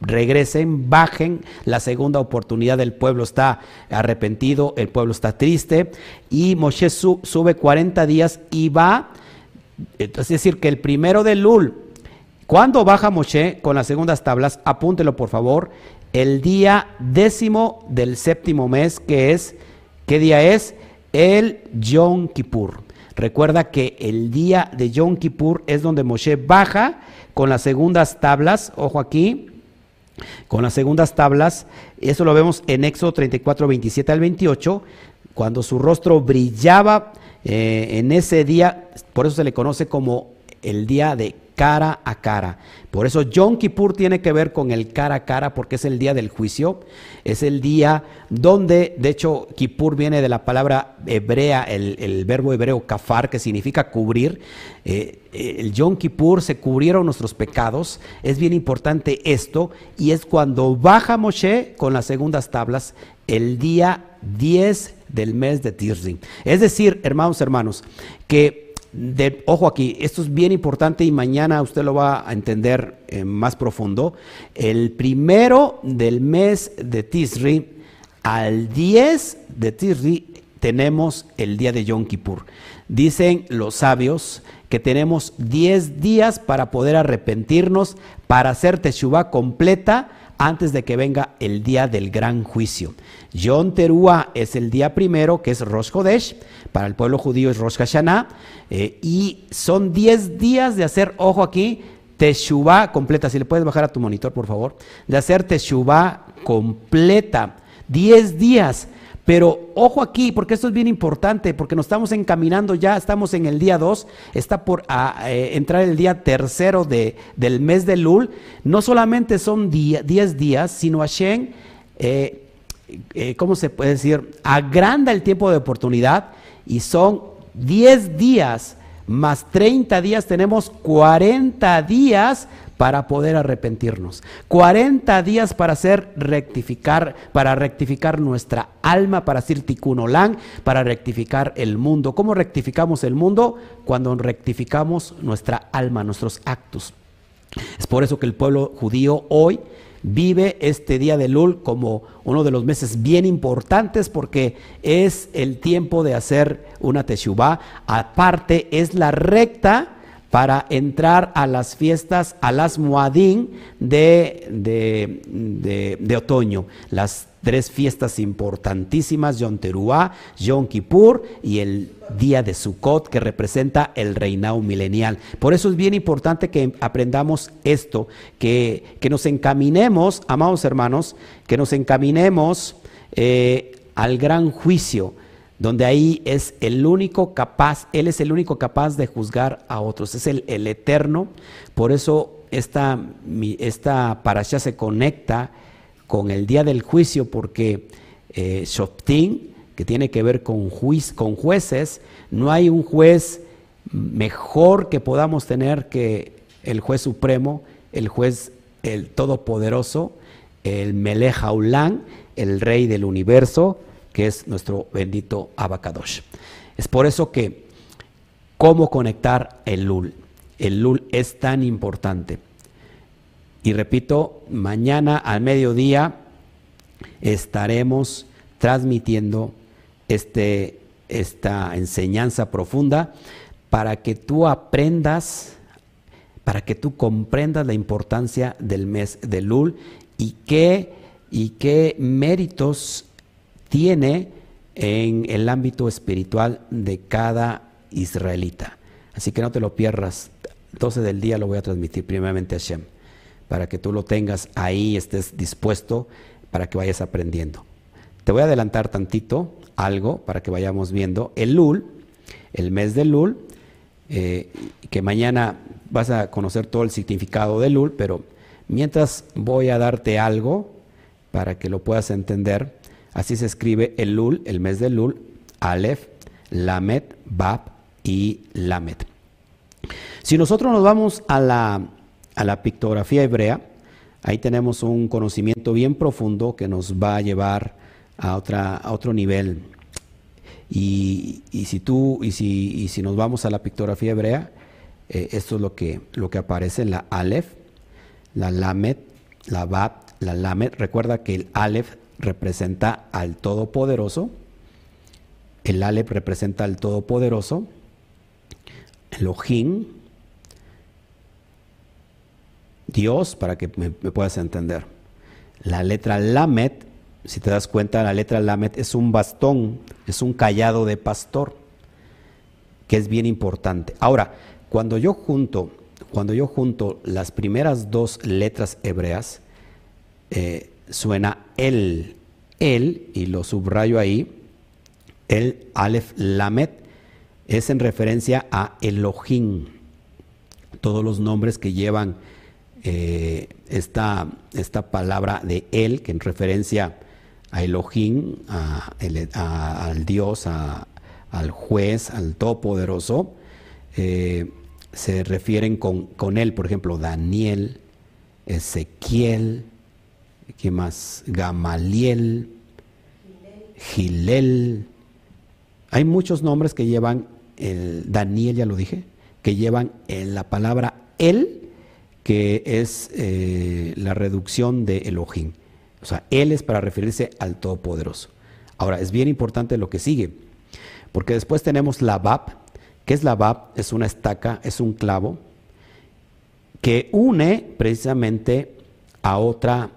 regresen, bajen. La segunda oportunidad del pueblo está arrepentido, el pueblo está triste. Y Moshe sube 40 días y va, es decir, que el primero de Lul, cuando baja Moshe con las segundas tablas, apúntelo por favor, el día décimo del séptimo mes, que es, ¿qué día es? El Yom Kippur. Recuerda que el día de Yom Kippur es donde Moshe baja con las segundas tablas, ojo aquí, con las segundas tablas, eso lo vemos en Éxodo 34, 27 al 28, cuando su rostro brillaba eh, en ese día, por eso se le conoce como el día de cara a cara. Por eso Yom Kippur tiene que ver con el cara a cara porque es el día del juicio, es el día donde, de hecho, Kippur viene de la palabra hebrea, el, verbo hebreo kafar, que significa cubrir. Eh, el Yom Kippur se cubrieron nuestros pecados, es bien importante esto, y es cuando baja Moshe con las segundas tablas el día 10 del mes de Tirzi. Es decir, hermanos, hermanos, que ojo aquí, esto es bien importante y mañana usted lo va a entender eh, más profundo. El primero del mes de Tisri al 10 de Tisri tenemos el día de Yom Kippur. Dicen los sabios que tenemos 10 días para poder arrepentirnos, para hacer Teshuvah completa antes de que venga el día del gran juicio. Yom Teruah es el día primero, que es Rosh Hodesh, para el pueblo judío es Rosh Hashanah, eh, y son 10 días de hacer, ojo aquí, Teshuvah completa. Si le puedes bajar a tu monitor, por favor, de hacer Teshuvah completa. 10 días. Pero ojo aquí, porque esto es bien importante, porque nos estamos encaminando ya, estamos en el día 2, está por eh, entrar el día tercero de, del mes de Lul. No solamente son 10 días, sino Hashem, eh, eh, ¿cómo se puede decir? Agranda el tiempo de oportunidad y son 10 días más 30 días, tenemos 40 días para poder arrepentirnos. 40 días para hacer rectificar, para rectificar nuestra alma, para hacer tikunolán, para rectificar el mundo. ¿Cómo rectificamos el mundo? Cuando rectificamos nuestra alma, nuestros actos. Es por eso que el pueblo judío hoy vive este día de Lul como uno de los meses bien importantes porque es el tiempo de hacer una teshuvah. Aparte, es la recta para entrar a las fiestas, a las muadín de, de, otoño, las tres fiestas importantísimas, Yom Teruah, Yom Kippur y el día de Sukkot, que representa el reinado milenial. Por eso es bien importante que aprendamos esto, que, que nos encaminemos, amados hermanos, que nos encaminemos eh, al gran juicio donde ahí es el único capaz, Él es el único capaz de juzgar a otros, es el, eterno, por eso esta, esta parasha se conecta con el día del juicio, porque eh, que tiene que ver con, con jueces, no hay un juez mejor que podamos tener que el juez supremo, el juez el todopoderoso, el Melech el rey del universo, que es nuestro bendito Abacadosh. Es por eso que, ¿cómo conectar el LUL? El LUL es tan importante. Y repito, mañana al mediodía estaremos transmitiendo este, esta enseñanza profunda para que tú aprendas, para que tú comprendas la importancia del mes de Lul y qué, y qué méritos tiene en el ámbito espiritual de cada israelita. Así que no te lo pierdas. 12 del día lo voy a transmitir primeramente a Shem, para que tú lo tengas ahí, estés dispuesto, para que vayas aprendiendo. Te voy a adelantar tantito algo para que vayamos viendo. El Lul, el mes de Lul, eh, que mañana vas a conocer todo el significado de Lul, pero mientras voy a darte algo para que lo puedas entender. Así se escribe el Lul, el mes de Lul, Aleph, Lamet, Bab y Lamet. Si nosotros nos vamos a la, a la pictografía hebrea, ahí tenemos un conocimiento bien profundo que nos va a llevar a, otra, a otro nivel. Y, si tú, y si, si nos vamos a la pictografía hebrea, eh, esto es lo que, lo que aparece en la Aleph, la Lamet, la Bab, la Lamet. Recuerda que el Aleph representa al Todopoderoso, el Aleph representa al Todopoderoso, Elohim, Dios, para que me, me puedas entender. La letra Lamet si te das cuenta, la letra Lamet es un bastón, es un callado de pastor, que es bien importante. Ahora, cuando yo junto, cuando yo junto las primeras dos letras hebreas, eh, suena el, el, y lo subrayo ahí, el Aleph Lamet, es en referencia a Elohim. Todos los nombres que llevan eh, esta, esta palabra de él, que en referencia a Elohim, al Dios, al juez, al Todopoderoso, eh, se refieren con, él, por ejemplo, Daniel, Ezequiel, ¿qué más? Gamaliel, Gilel. Hay muchos nombres que llevan, el, Daniel ya lo dije, que llevan la palabra él, que es eh, la reducción de Elohim. O sea, Él es para referirse al Todopoderoso. Ahora, es bien importante lo que sigue, porque después tenemos la Bab. ¿Qué es la Bab? Es una estaca, es un clavo que une precisamente a otra,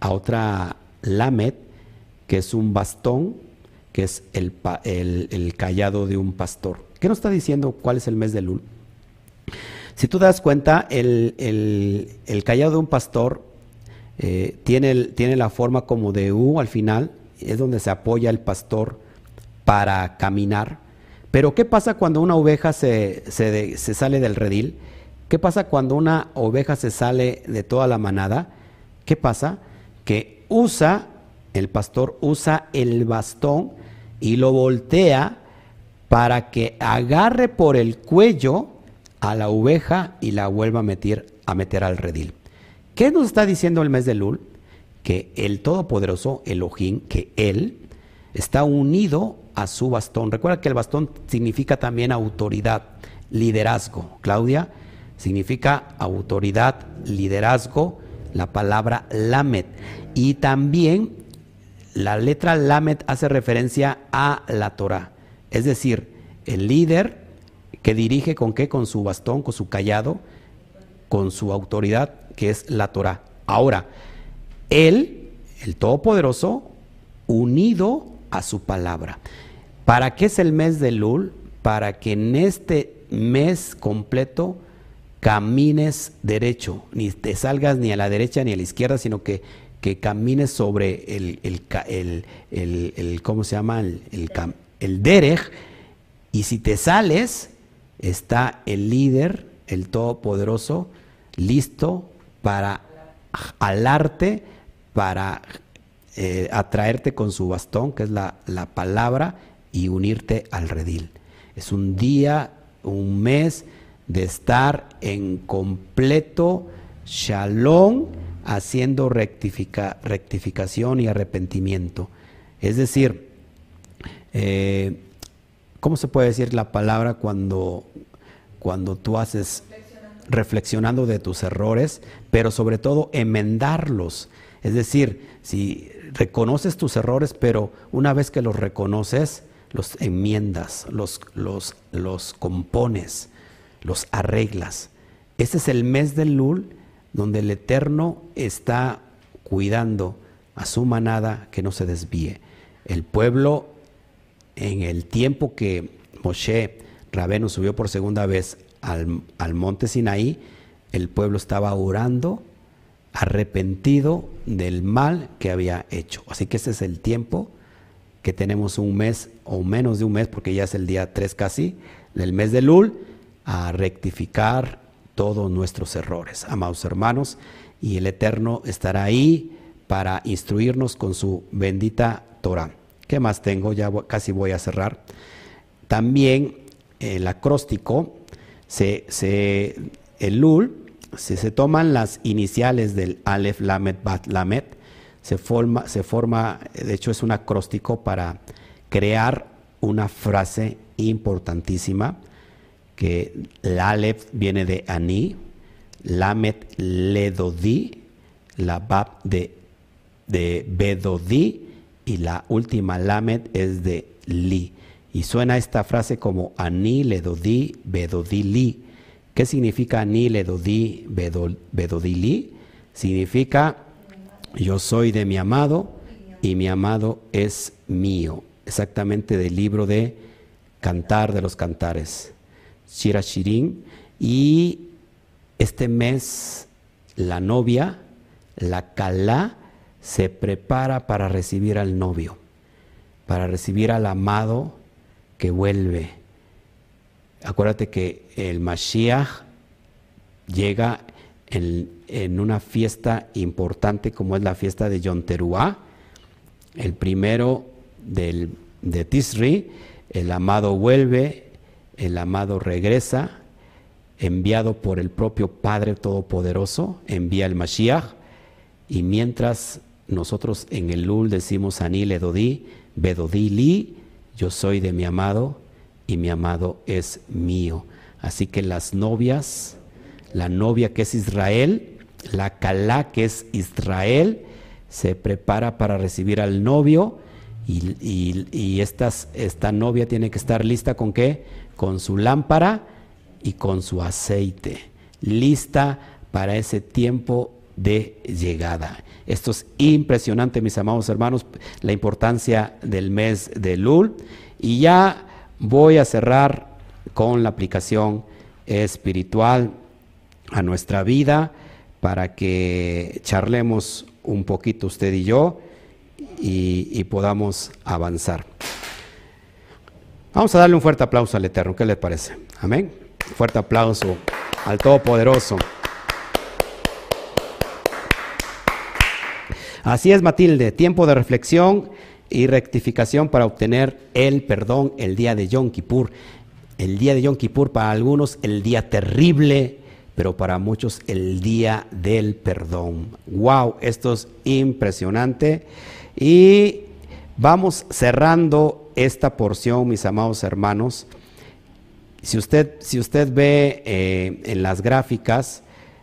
a otra Lamet, que es un bastón, que es el, el, callado de un pastor. ¿Qué nos está diciendo cuál es el mes de Lul? Si tú das cuenta, el, el callado de un pastor eh, tiene, tiene la forma como de U al final, es donde se apoya el pastor para caminar. Pero ¿qué pasa cuando una oveja se, se, se, sale del redil? ¿Qué pasa cuando una oveja se sale de toda la manada? ¿Qué pasa? Que usa, el pastor usa el bastón y lo voltea para que agarre por el cuello a la oveja y la vuelva a meter, a meter al redil. ¿Qué nos está diciendo el mes de Lul? Que el Todopoderoso Elohim, que Él, está unido a su bastón. Recuerda que el bastón significa también autoridad, liderazgo. Claudia, significa autoridad, liderazgo, la palabra Lamet. Y también la letra Lamet hace referencia a la Torah. Es decir, el líder que dirige con qué? Con su bastón, con su callado, con su autoridad, que es la Torah. Ahora, Él, el Todopoderoso, unido a su palabra. ¿Para qué es el mes de Lul? Para que en este mes completo camines derecho, ni te salgas ni a la derecha ni a la izquierda, sino que, que camines sobre el, el, el, ¿cómo se llama? El, el, derech, y si te sales, está el líder, el Todopoderoso, listo para alarte, para eh, atraerte con su bastón, que es la, la palabra, y unirte al redil. Es un día, un mes de estar en completo shalom, haciendo rectificación y arrepentimiento. Es decir, eh, ¿cómo se puede decir la palabra cuando, cuando tú haces reflexionando de tus errores, pero sobre todo enmendarlos. Es decir, si reconoces tus errores, pero una vez que los reconoces, los enmiendas, los, los, los compones, los arreglas. Este es el mes del Lul donde el Eterno está cuidando a su manada que no se desvíe. El pueblo, en el tiempo que Moshe Rabenu subió por segunda vez al, al monte Sinaí, el pueblo estaba orando arrepentido del mal que había hecho. Así que ese es el tiempo que tenemos un mes o menos de un mes, porque ya es el día 3 casi, del mes de Lul, a rectificar todos nuestros errores, amados hermanos, y el Eterno estará ahí para instruirnos con su bendita Torah. ¿Qué más tengo? Ya casi voy a cerrar. También el acróstico, se, se, el Lul, si se toman las iniciales del Aleph, Lamet, Bat, Lamet, se forma, se forma, de hecho es un acróstico para crear una frase importantísima, que Aleph viene de Ani, Lamet Ledodi, la Bab de, de Bedodi y la última Lamet es de Li. Y suena esta frase como Ani Ledodi Bedodi Li. ¿Qué significa Ani Ledodi Bedodi Li? Significa yo soy de mi amado y mi amado es mío. Exactamente del libro de Cantar de los Cantares, Shira Shirin. Y este mes la novia, la Kalá, se prepara para recibir al novio, para recibir al amado que vuelve. Acuérdate que el Mashiach llega en, una fiesta importante como es la fiesta de Yom Teruah, el primero del, de Tisri, el amado vuelve, el amado regresa, enviado por el propio Padre Todopoderoso, envía el Mashiach, y mientras nosotros en el Lul decimos Anil Edodí, Bedodí Li, yo soy de mi amado y mi amado es mío. Así que las novias la novia que es Israel, la Calá que es Israel, se prepara para recibir al novio y, esta novia tiene que estar lista con qué? Con su lámpara y con su aceite, lista para ese tiempo de llegada. Esto es impresionante, mis amados hermanos, la importancia del mes de Lul. Y ya voy a cerrar con la aplicación espiritual a nuestra vida para que charlemos un poquito usted y yo y, podamos avanzar. Vamos a darle un fuerte aplauso al Eterno, ¿qué le parece? Amén. Fuerte aplauso al Todopoderoso. Así es, Matilde, tiempo de reflexión y rectificación para obtener el perdón el día de Yom Kippur. El día de Yom Kippur para algunos el día terrible pero para muchos el día del perdón. ¡Wow! Esto es impresionante. Y vamos cerrando esta porción, mis amados hermanos. Si usted, si usted ve eh, en las gráficas,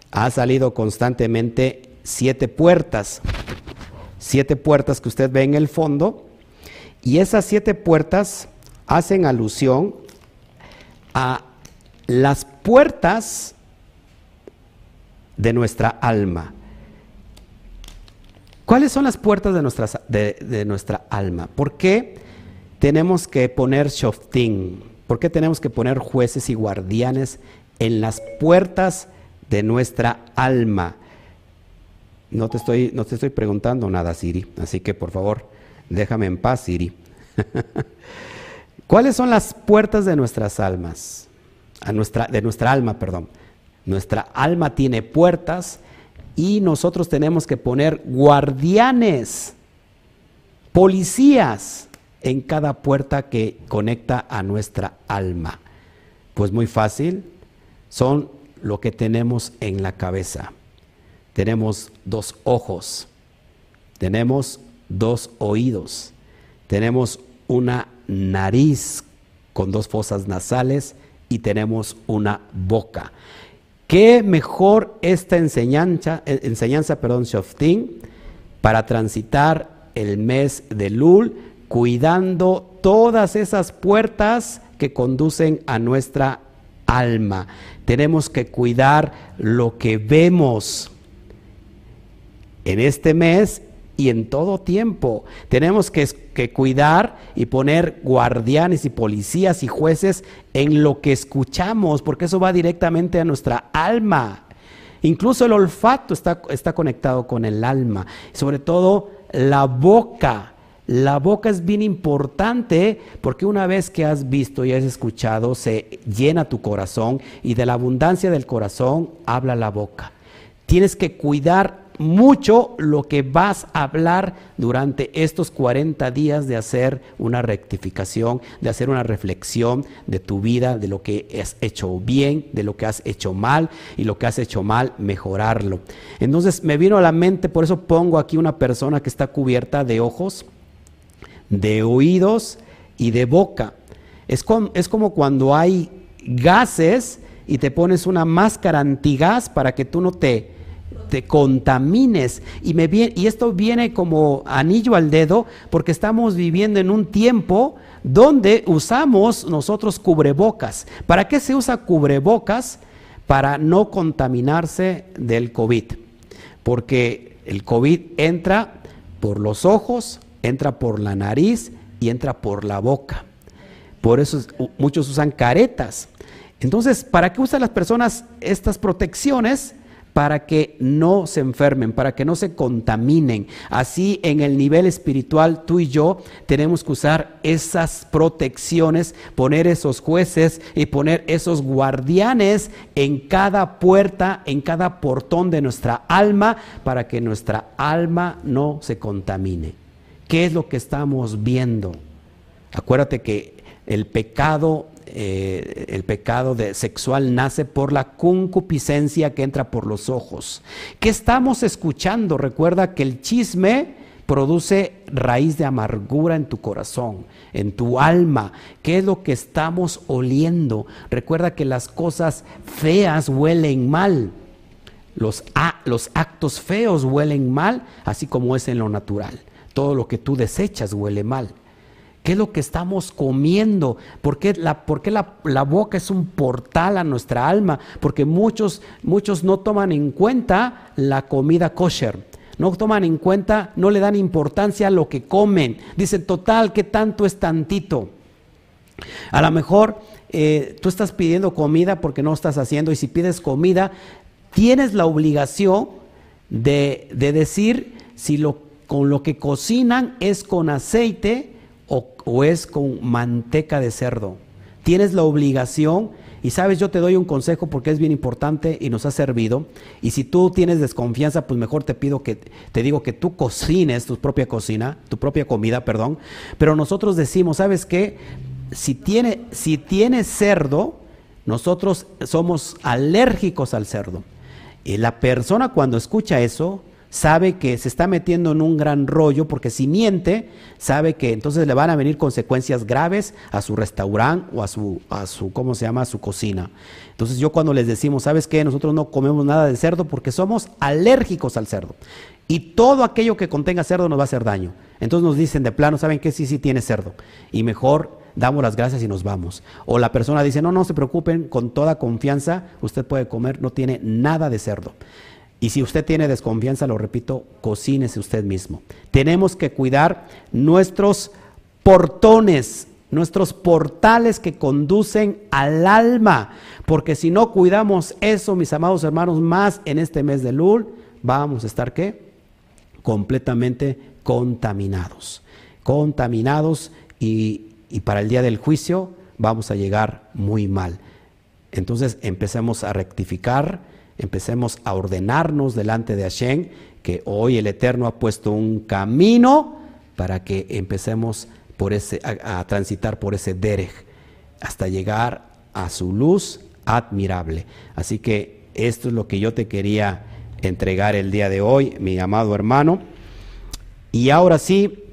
ha salido constantemente siete puertas. Siete puertas que usted ve en el fondo. Y esas siete puertas hacen alusión a las puertas de nuestra alma. ¿Cuáles son las puertas de nuestra, de, nuestra alma? ¿Por qué tenemos que poner shoftim? ¿Por qué tenemos que poner jueces y guardianes en las puertas de nuestra alma? No te estoy, no te estoy preguntando nada, Siri, así que por favor, déjame en paz, Siri. ¿Cuáles son las puertas de nuestras almas? Nuestra, de nuestra alma, perdón. Nuestra alma tiene puertas y nosotros tenemos que poner guardianes, policías en cada puerta que conecta a nuestra alma. Pues muy fácil, son lo que tenemos en la cabeza. Tenemos dos ojos, tenemos dos oídos, tenemos una nariz con dos fosas nasales y tenemos una boca. ¿Qué mejor esta enseñanza, eh, enseñanza perdón, Shoftim, para transitar el mes de Lul, cuidando todas esas puertas que conducen a nuestra alma? Tenemos que cuidar lo que vemos en este mes y en todo tiempo. Tenemos que, cuidar y poner guardianes y policías y jueces en lo que escuchamos, porque eso va directamente a nuestra alma. Incluso el olfato está conectado con el alma, sobre todo la boca. La boca es bien importante porque una vez que has visto y has escuchado, se llena tu corazón y de la abundancia del corazón habla la boca. Tienes que cuidar mucho lo que vas a hablar durante estos 40 días de hacer una rectificación, de hacer una reflexión de tu vida, de lo que has hecho bien, de lo que has hecho mal y lo que has hecho mal, mejorarlo. Entonces me vino a la mente, por eso pongo aquí una persona que está cubierta de ojos, de oídos y de boca. Es como, es como cuando hay gases y te pones una máscara antigás para que tú no te te contamines. Y, me viene, y esto viene como anillo al dedo porque estamos viviendo en un tiempo donde usamos nosotros cubrebocas. ¿Para qué se usa cubrebocas? Para no contaminarse del COVID. Porque el COVID entra por los ojos, entra por la nariz y entra por la boca. Por eso muchos usan caretas. Entonces, ¿para qué usan las personas estas protecciones? Para que no se enfermen, para que no se contaminen. Así en el nivel espiritual tú y yo tenemos que usar esas protecciones, poner esos jueces y poner esos guardianes en cada puerta, en cada portón de nuestra alma, para que nuestra alma no se contamine. ¿Qué es lo que estamos viendo? Acuérdate que el pecado eh, el pecado de sexual nace por la concupiscencia que entra por los ojos. ¿Qué estamos escuchando? Recuerda que el chisme produce raíz de amargura en tu corazón, en tu alma. ¿Qué es lo que estamos oliendo? Recuerda que las cosas feas huelen mal. Los, los actos feos huelen mal, así como es en lo natural. Todo lo que tú desechas huele mal. ¿Qué es lo que estamos comiendo? ¿Por qué, la, la, boca es un portal a nuestra alma? Porque muchos, muchos no toman en cuenta la comida kosher. No toman en cuenta, no le dan importancia a lo que comen. Dicen, total, ¿qué tanto es tantito? A lo mejor eh, tú estás pidiendo comida porque no estás haciendo y si pides comida, tienes la obligación de, de decir si lo, con lo que cocinan es con aceite o, es con manteca de cerdo. Tienes la obligación y sabes, yo te doy un consejo porque es bien importante y nos ha servido. Y si tú tienes desconfianza, pues mejor te pido que te digo que tú cocines tu propia cocina, tu propia comida, perdón. Pero nosotros decimos, ¿sabes qué? Si tiene, si tiene cerdo, nosotros somos alérgicos al cerdo. Y la persona cuando escucha eso, sabe que se está metiendo en un gran rollo porque si miente, sabe que entonces le van a venir consecuencias graves a su restaurante o a su, a su, ¿cómo se llama?, a su cocina. Entonces yo cuando les decimos, ¿sabes qué? Nosotros no comemos nada de cerdo porque somos alérgicos al cerdo. Y todo aquello que contenga cerdo nos va a hacer daño. Entonces nos dicen de plano, ¿saben qué? Sí, sí tiene cerdo. Y mejor damos las gracias y nos vamos. O la persona dice, no, no se preocupen, con toda confianza usted puede comer, no tiene nada de cerdo. Y si usted tiene desconfianza, lo repito, cocínese usted mismo. Tenemos que cuidar nuestros portones, nuestros portales que conducen al alma, porque si no cuidamos eso, mis amados hermanos, más en este mes de Lul, vamos a estar qué? Completamente contaminados. Contaminados y, y para el día del juicio vamos a llegar muy mal. Entonces empecemos a rectificar empecemos a ordenarnos delante de Hashem, que hoy el Eterno ha puesto un camino para que empecemos por ese, a, transitar por ese derech hasta llegar a su luz admirable. Así que esto es lo que yo te quería entregar el día de hoy, mi amado hermano. Y ahora sí,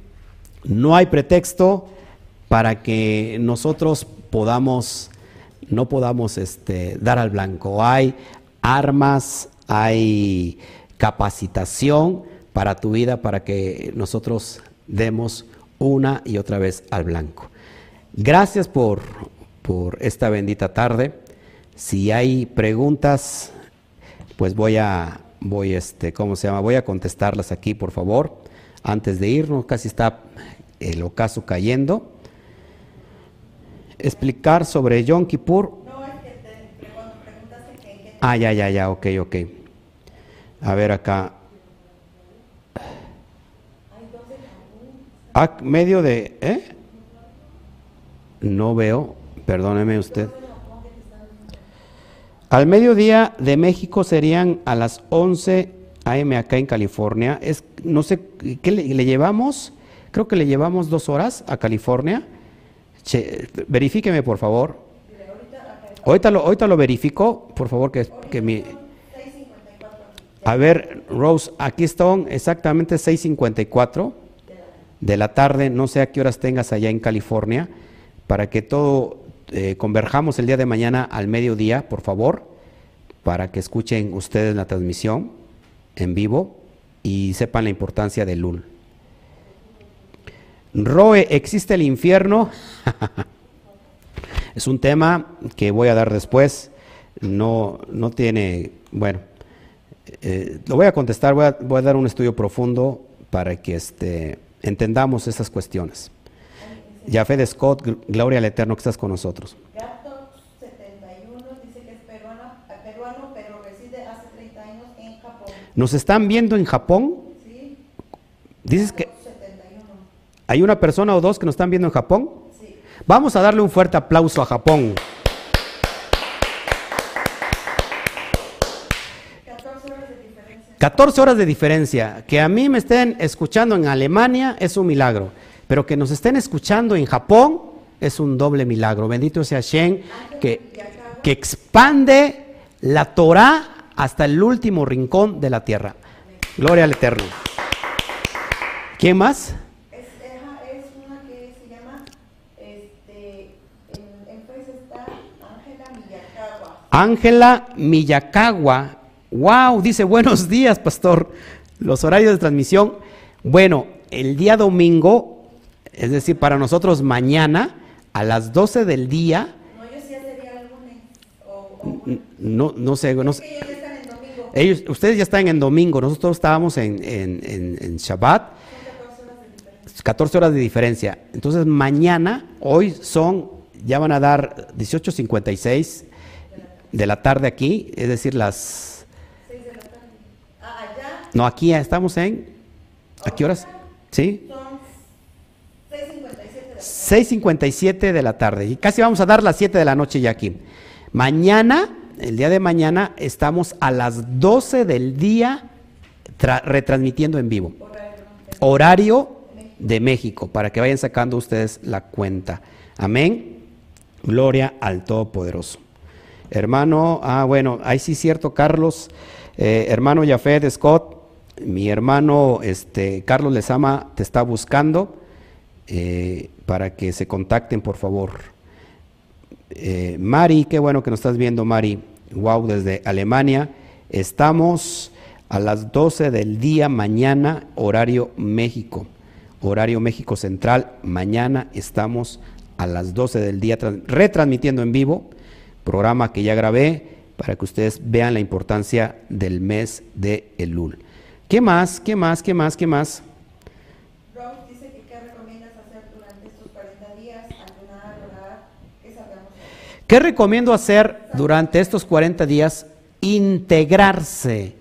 no hay pretexto para que nosotros podamos, no podamos este, dar al blanco. Hay armas, hay capacitación para tu vida, para que nosotros demos una y otra vez al blanco. Gracias por, por esta bendita tarde. Si hay preguntas, pues voy a, voy este, ¿cómo se llama? Voy a contestarlas aquí, por favor, antes de irnos. Casi está el ocaso cayendo. Explicar sobre Yom Kippur. No, es que te, cuando preguntaste que, Ah, ya, ya, ya, ok, ok. A ver acá. Ah, medio de, ¿eh? No veo, perdóneme usted. Al mediodía de México serían a las 11 AM acá en California. Es, no sé, ¿qué le, llevamos? Creo que le llevamos dos horas a California. verifíqueme, por favor. Ahorita lo, ahorita lo verifico, por favor, que, que mi... A ver, Rose, aquí están exactamente 6.54 de la tarde. No sé a qué horas tengas allá en California para que todo eh, converjamos el día de mañana al mediodía, por favor, para que escuchen ustedes la transmisión en vivo y sepan la importancia del LUL. Roe, ¿existe el infierno? es un tema que voy a dar después. No, no tiene, bueno, eh, lo voy a contestar, voy a, voy a, dar un estudio profundo para que este, entendamos estas cuestiones. Yafé de Scott, gloria al Eterno que estás con nosotros. Gato 71 dice que es peruano, peruano, pero reside hace 30 años en Japón. ¿Nos están viendo en Japón? Sí. Dices que 71. hay una persona o dos que nos están viendo en Japón. Vamos a darle un fuerte aplauso a Japón. 14 horas de diferencia. 14 horas de diferencia. Que a mí me estén escuchando en Alemania es un milagro. Pero que nos estén escuchando en Japón es un doble milagro. Bendito sea Shen, que, que expande la Torah hasta el último rincón de la tierra. Gloria al Eterno. ¿Quién más? Es, una que se llama, este, en, está Ángela Miyakawa. Ángela Miyakawa. Wow, dice buenos días, pastor. Los horarios de transmisión. Bueno, el día domingo es decir, para nosotros mañana a las 12 del día. No, yo sí sería el lunes. no, no sé. No sé. Ellos, están en domingo. Ellos, ustedes ya están en domingo, nosotros estábamos en, en, en, Shabbat. 14 horas de diferencia. Entonces mañana, hoy son, ya van a dar 18.56 de la tarde aquí, es decir, las... 6 de la tarde. No, aquí estamos en... ¿A qué horas? ¿Sí? 6.57 de la tarde. Y casi vamos a dar las 7 de la noche ya aquí. Mañana, el día de mañana, estamos a las 12 del día retransmitiendo en vivo. Horario de México, para que vayan sacando ustedes la cuenta. Amén. Gloria al Todopoderoso. Hermano, ah, bueno, ahí sí cierto, Carlos, eh, hermano Jafet Scott, mi hermano este, Carlos Lezama te está buscando. Eh, para que se contacten, por favor. Eh, Mari, qué bueno que nos estás viendo, Mari. Wow, desde Alemania. Estamos a las 12 del día mañana, horario México. Horario México Central. Mañana estamos a las 12 del día retransmitiendo en vivo. Programa que ya grabé para que ustedes vean la importancia del mes de Elul. ¿Qué más? ¿Qué más? ¿Qué más? ¿Qué más? ¿Qué recomiendo hacer durante estos 40 días? Integrarse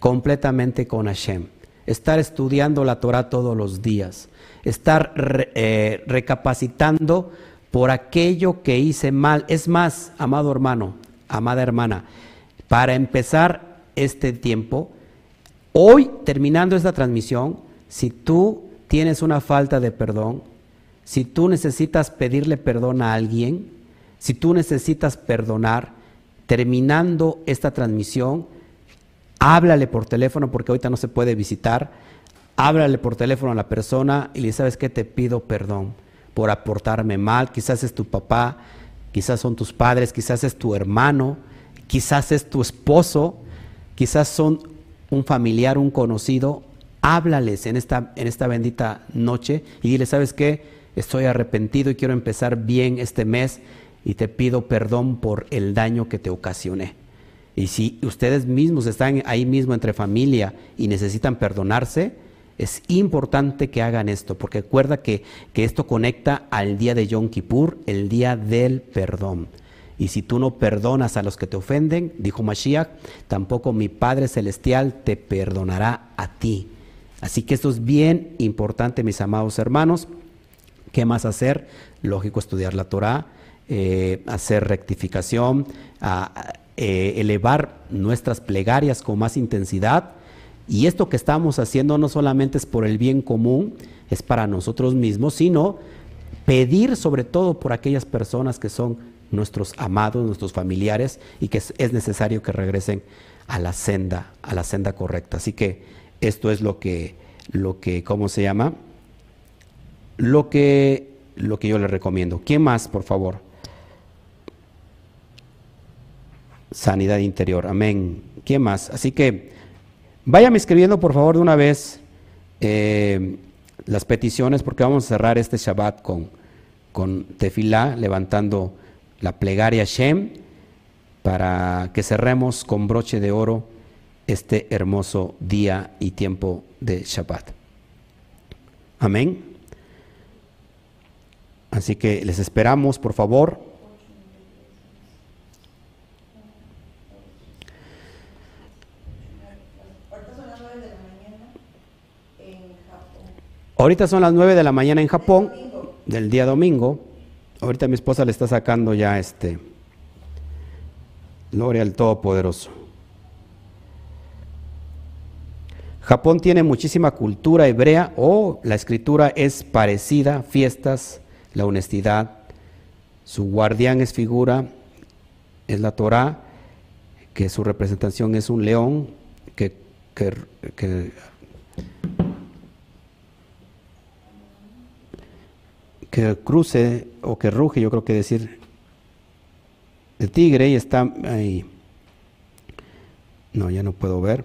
completamente con Hashem. Estar estudiando la Torah todos los días. Estar eh, recapacitando por aquello que hice mal. Es más, amado hermano, amada hermana, para empezar este tiempo, hoy terminando esta transmisión, si tú tienes una falta de perdón, si tú necesitas pedirle perdón a alguien, si tú necesitas perdonar, terminando esta transmisión, háblale por teléfono porque ahorita no se puede visitar. Háblale por teléfono a la persona y le sabes que te pido perdón por aportarme mal. Quizás es tu papá, quizás son tus padres, quizás es tu hermano, quizás es tu esposo, quizás son un familiar, un conocido, háblales en esta, en esta bendita noche y dile, ¿sabes qué? Estoy arrepentido y quiero empezar bien este mes y te pido perdón por el daño que te ocasioné. Y si ustedes mismos están ahí mismo entre familia y necesitan perdonarse, es importante que hagan esto, porque recuerda que, que esto conecta al día de Yom Kippur, el día del perdón. Y si tú no perdonas a los que te ofenden, dijo Mashiach, tampoco mi Padre Celestial te perdonará a ti. Así que esto es bien importante, mis amados hermanos. ¿Qué más hacer? Lógico, estudiar la Torah, eh, hacer rectificación, eh, elevar nuestras plegarias con más intensidad. Y esto que estamos haciendo no solamente es por el bien común, es para nosotros mismos, sino pedir sobre todo por aquellas personas que son nuestros amados, nuestros familiares y que es, necesario que regresen a la senda, a la senda correcta. Así que esto es lo que, lo que, ¿cómo se llama? Lo que, lo que yo les recomiendo. ¿Quién más, por favor? Sanidad interior. Amén. ¿Quién más? Así que váyame escribiendo, por favor, de una vez eh, las peticiones, porque vamos a cerrar este Shabbat con, con levantando la plegaria Shem, para que cerremos con broche de oro este hermoso día y tiempo de Shabbat. Amén. Así que les esperamos, por favor. Ahorita son las 9 de la mañana en Japón, del día domingo. Ahorita mi esposa le está sacando ya este. Gloria al Todopoderoso. Japón tiene muchísima cultura hebrea o la escritura es parecida, fiestas, la honestidad. Su guardián es figura, es la Torah, que su representación es un león que, que que cruce o que ruge, yo creo que decir el tigre y está ahí. No, ya no puedo ver.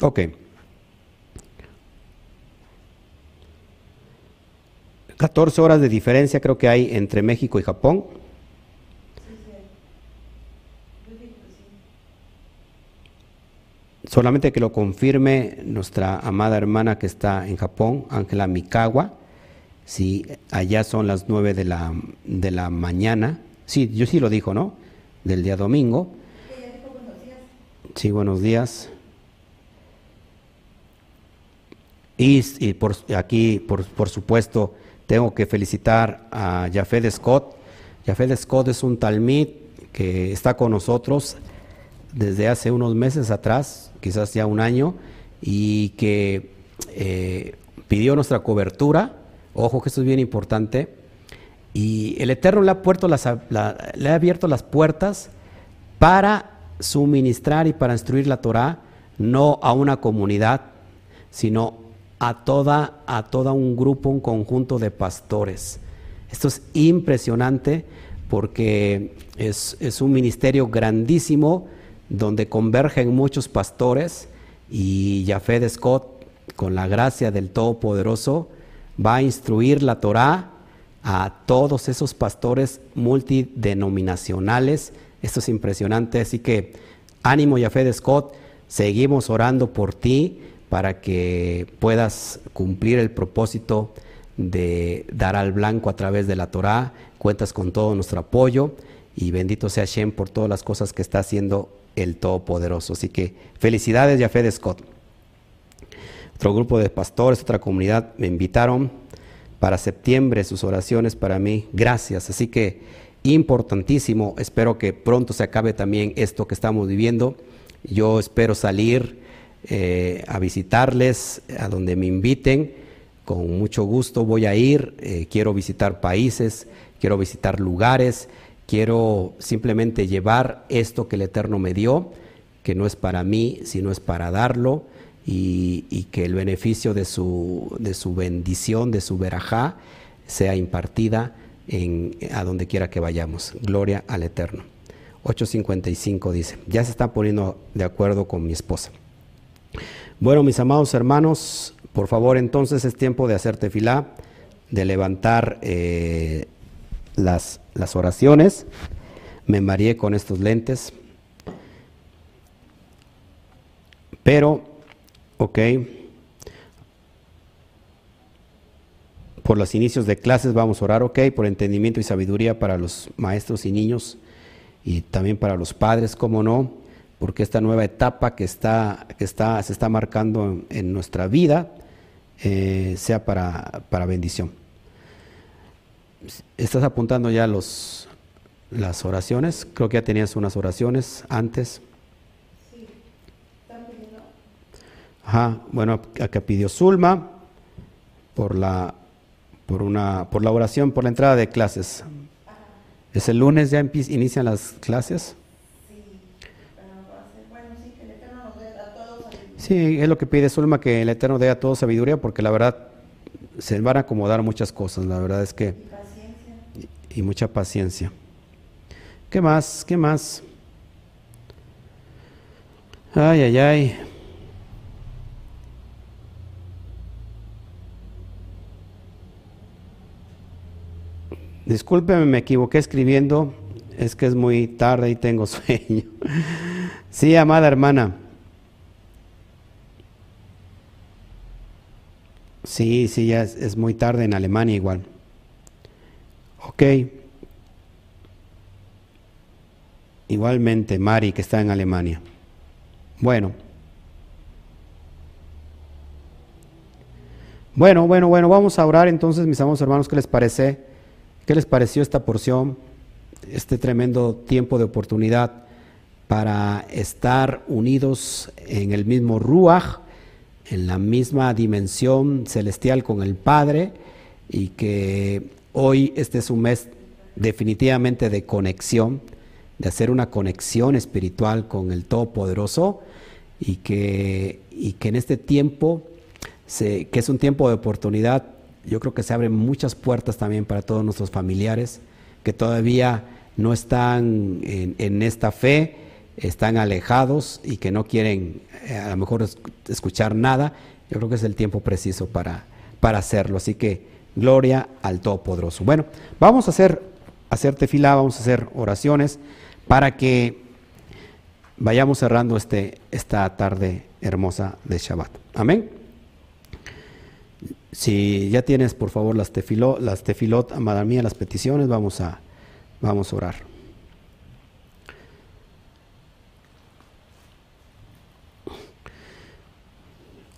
Ok. 14 horas de diferencia creo que hay entre México y Japón. Solamente que lo confirme nuestra amada hermana que está en Japón, Ángela Mikawa. Si allá son las nueve de la, de la mañana. Sí, yo sí lo dijo, ¿no? Del día domingo. Sí, buenos días. Y, por, aquí, por, por, supuesto, tengo que felicitar a Jafet Scott. Jafet Scott es un talmid que está con nosotros desde hace unos meses atrás, quizás ya un año, y que eh, pidió nuestra cobertura. Ojo que esto es bien importante. Y el Eterno le ha, le ha abierto las puertas para suministrar y para instruir la Torah, no a una comunidad, sino a toda, a toda un grupo, un conjunto de pastores. Esto es impresionante porque es, es un ministerio grandísimo donde convergen muchos pastores y Jafé Scott, con la gracia del Todopoderoso, va a instruir la Torá a todos esos pastores multidenominacionales. Esto es impresionante, así que ánimo Jafé Scott, seguimos orando por ti para que puedas cumplir el propósito de dar al blanco a través de la Torá. Cuentas con todo nuestro apoyo y bendito sea Shem por todas las cosas que está haciendo el Todopoderoso. Así que felicidades, Jafé de Scott. Otro grupo de pastores, otra comunidad me invitaron para septiembre sus oraciones para mí. Gracias. Así que importantísimo. Espero que pronto se acabe también esto que estamos viviendo. Yo espero salir eh, a visitarles a donde me inviten. Con mucho gusto voy a ir. Eh, quiero visitar países, quiero visitar lugares Quiero simplemente llevar esto que el Eterno me dio, que no es para mí, sino es para darlo, y, que el beneficio de su, de su bendición, de su verajá, sea impartida a donde quiera que vayamos. Gloria al Eterno. 8.55 dice, ya se está poniendo de acuerdo con mi esposa. Bueno, mis amados hermanos, por favor entonces es tiempo de hacer tefilá, de levantar eh, las, las oraciones. Me mareé con estos lentes. Pero, ok, por los inicios de clases vamos a orar, ok, por entendimiento y sabiduría para los maestros y niños y también para los padres, cómo no, porque esta nueva etapa que, está, que está, se está marcando en, nuestra vida eh, sea para, para, bendición. ¿Estás apuntando ya los, las oraciones? Creo que ya tenías unas oraciones antes. Sí. Ajá, bueno, acá pidió Zulma por la por, una, por la oración, por la entrada de clases. ¿Es el lunes ya inician las clases? Sí, es lo que pide Zulma, que el Eterno dé a todos sabiduría, porque la verdad se van a acomodar muchas cosas, la verdad es que... Y, mucha paciencia. ¿Qué más? ¿Qué más? Ay, ay, ay. Discúlpeme, me equivoqué escribiendo, es que es muy tarde y tengo sueño. sí, amada hermana. Sí, sí, ya es, muy tarde en Alemania igual. Ok. Igualmente, Mari, que está en Alemania. Bueno. Bueno, bueno, bueno, vamos a orar entonces, mis amados hermanos, ¿qué les parece? ¿Qué les pareció esta porción, este tremendo tiempo de oportunidad para estar unidos en el mismo Ruach, en la misma dimensión celestial con el Padre y que hoy este es un mes definitivamente de conexión, de hacer una conexión espiritual con el Todopoderoso y que, y que en este tiempo, que es un tiempo de oportunidad, yo creo que se abren muchas puertas también para todos nuestros familiares que todavía no están en, esta fe, están alejados y que no quieren eh, a lo mejor escuchar nada. Yo creo que es el tiempo preciso para, para hacerlo. Así que gloria al Todopoderoso. Bueno, vamos a hacer, hacer tefilá, vamos a hacer oraciones para que vayamos cerrando este, esta tarde hermosa de Shabbat. Amén. Si ya tienes, por favor, las tefilot, las tefilot, amada mía, las peticiones, vamos a, vamos a orar.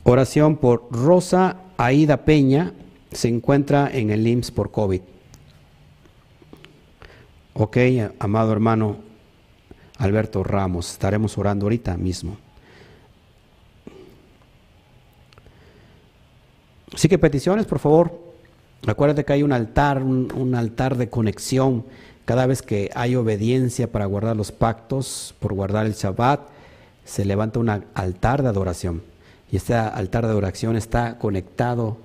Oración por Rosa Aida Peña, se encuentra en el IMSS por COVID. Ok, amado hermano Alberto Ramos, estaremos orando ahorita mismo. Así que peticiones, por favor. Acuérdate que hay un altar, un, altar de conexión. Cada vez que hay obediencia para guardar los pactos, por guardar el Shabbat, se levanta un altar de adoración. Y este altar de adoración está conectado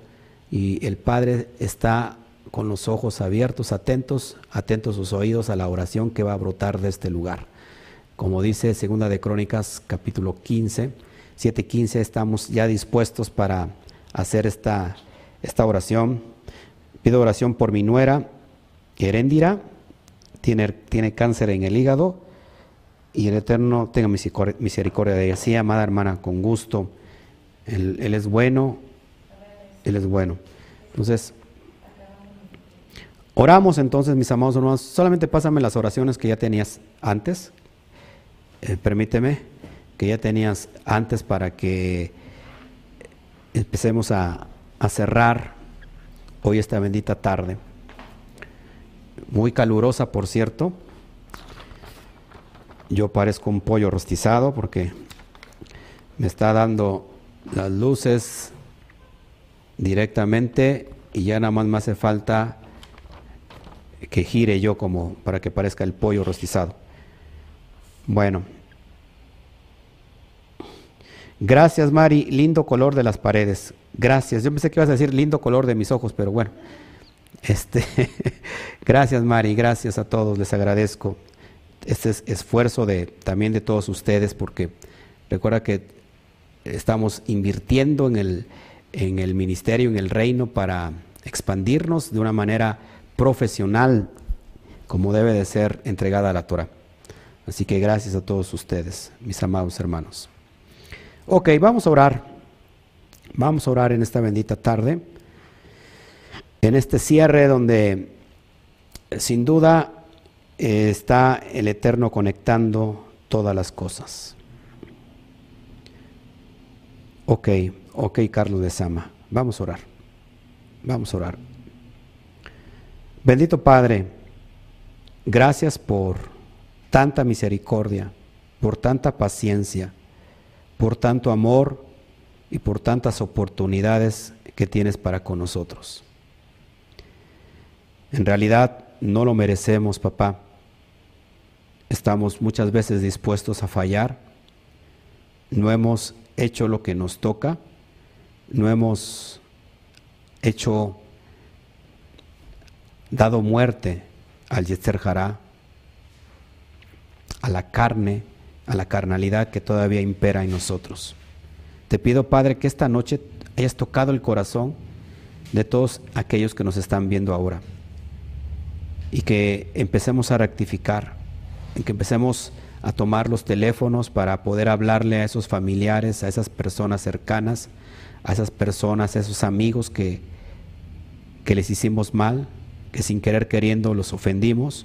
y el Padre está con los ojos abiertos, atentos, atentos sus oídos a la oración que va a brotar de este lugar. Como dice Segunda de Crónicas capítulo 15, 7:15, estamos ya dispuestos para hacer esta, esta oración. Pido oración por mi nuera, Heréndira, tiene, tiene cáncer en el hígado y el Eterno tenga misericordia de ella. Sí, amada hermana, con gusto. Él, él es bueno, Él es bueno. Entonces, oramos entonces, mis amados hermanos. Solamente pásame las oraciones que ya tenías antes. Eh, permíteme, que ya tenías antes para que empecemos a, cerrar hoy esta bendita tarde. Muy calurosa, por cierto. Yo parezco un pollo rostizado porque me está dando las luces directamente y ya nada más me hace falta que gire yo como para que parezca el pollo rostizado. Bueno, Gracias, Mari. Lindo color de las paredes. Gracias. Yo pensé que ibas a decir lindo color de mis ojos, pero bueno. Este, gracias Mari, gracias a todos, les agradezco este esfuerzo de, también de todos ustedes, porque recuerda que estamos invirtiendo en el, en el ministerio, en el reino, para expandirnos de una manera profesional, como debe de ser entregada a la Torah. Así que gracias a todos ustedes, mis amados hermanos. Ok, vamos a orar. Vamos a orar en esta bendita tarde, en este cierre donde sin duda está el Eterno conectando todas las cosas. Ok, ok, Carlos de Sama, vamos a orar. Vamos a orar. Bendito Padre, gracias por tanta misericordia, por tanta paciencia, por tanto amor y por tantas oportunidades que tienes para con nosotros. En realidad no lo merecemos, papá. Estamos muchas veces dispuestos a fallar. No hemos hecho lo que nos toca. No hemos hecho, dado muerte al Yetzer Hará, a la carne, a la carnalidad que todavía impera en nosotros. Te pido, Padre, que esta noche hayas tocado el corazón de todos aquellos que nos están viendo ahora y que empecemos a rectificar, en que empecemos a tomar los teléfonos para poder hablarle a esos familiares, a esas personas cercanas, a esas personas, a esos amigos que, que les hicimos mal, que sin querer queriendo los ofendimos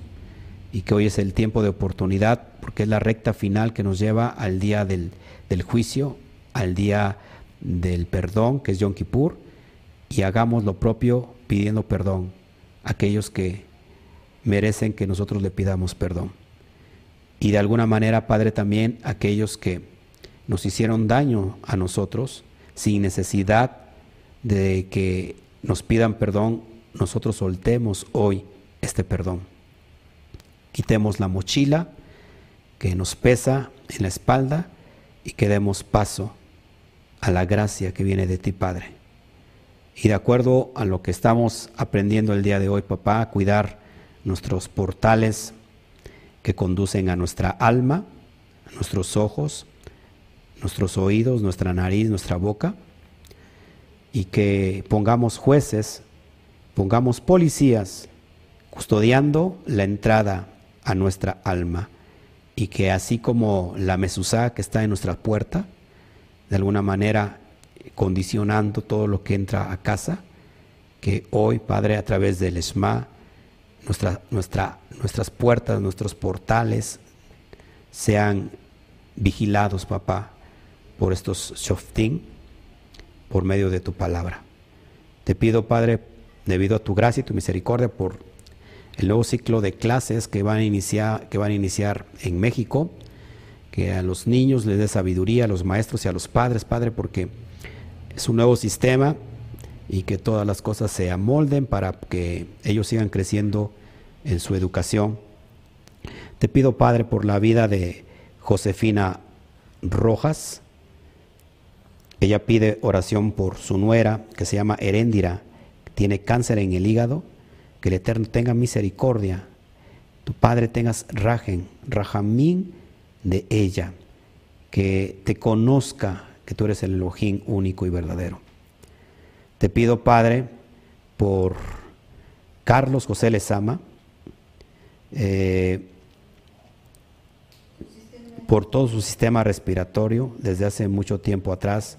y que hoy es el tiempo de oportunidad porque es la recta final que nos lleva al día del, del juicio, al día del perdón, que es Yom Kippur, y hagamos lo propio pidiendo perdón a aquellos que merecen que nosotros le pidamos perdón. Y de alguna manera, Padre, también aquellos que nos hicieron daño a nosotros sin necesidad de que nos pidan perdón, nosotros soltemos hoy este perdón. Quitemos la mochila que nos pesa en la espalda y que demos paso a la gracia que viene de ti, Padre. Y de acuerdo a lo que estamos aprendiendo el día de hoy, papá, cuidar nuestros portales que conducen a nuestra alma, a nuestros ojos, nuestros oídos, nuestra nariz, nuestra boca, y que pongamos jueces, pongamos policías custodiando la entrada a nuestra alma y que así como la mesuzá que está en nuestra puerta, de alguna manera condicionando todo lo que entra a casa, que hoy, Padre, a través del ESMA, nuestra, nuestra, nuestras puertas, nuestros portales sean vigilados, papá, por estos shoftim, por medio de tu palabra. Te pido, Padre, debido a tu gracia y tu misericordia, por el nuevo ciclo de clases que van a iniciar, que van a iniciar en México, que a los niños les dé sabiduría, a los maestros y a los padres, Padre, porque es un nuevo sistema y que todas las cosas se amolden para que ellos sigan creciendo en su educación. Te pido, Padre, por la vida de Josefina Rojas. Ella pide oración por su nuera, que se llama Heréndira, tiene cáncer en el hígado, que el Eterno tenga misericordia. Tu Padre tengas rajen, rajamín de ella, que te conozca que tú eres el Elohim único y verdadero. Te pido, Padre, por Carlos José Lezama, eh, por todo su sistema respiratorio desde hace mucho tiempo atrás,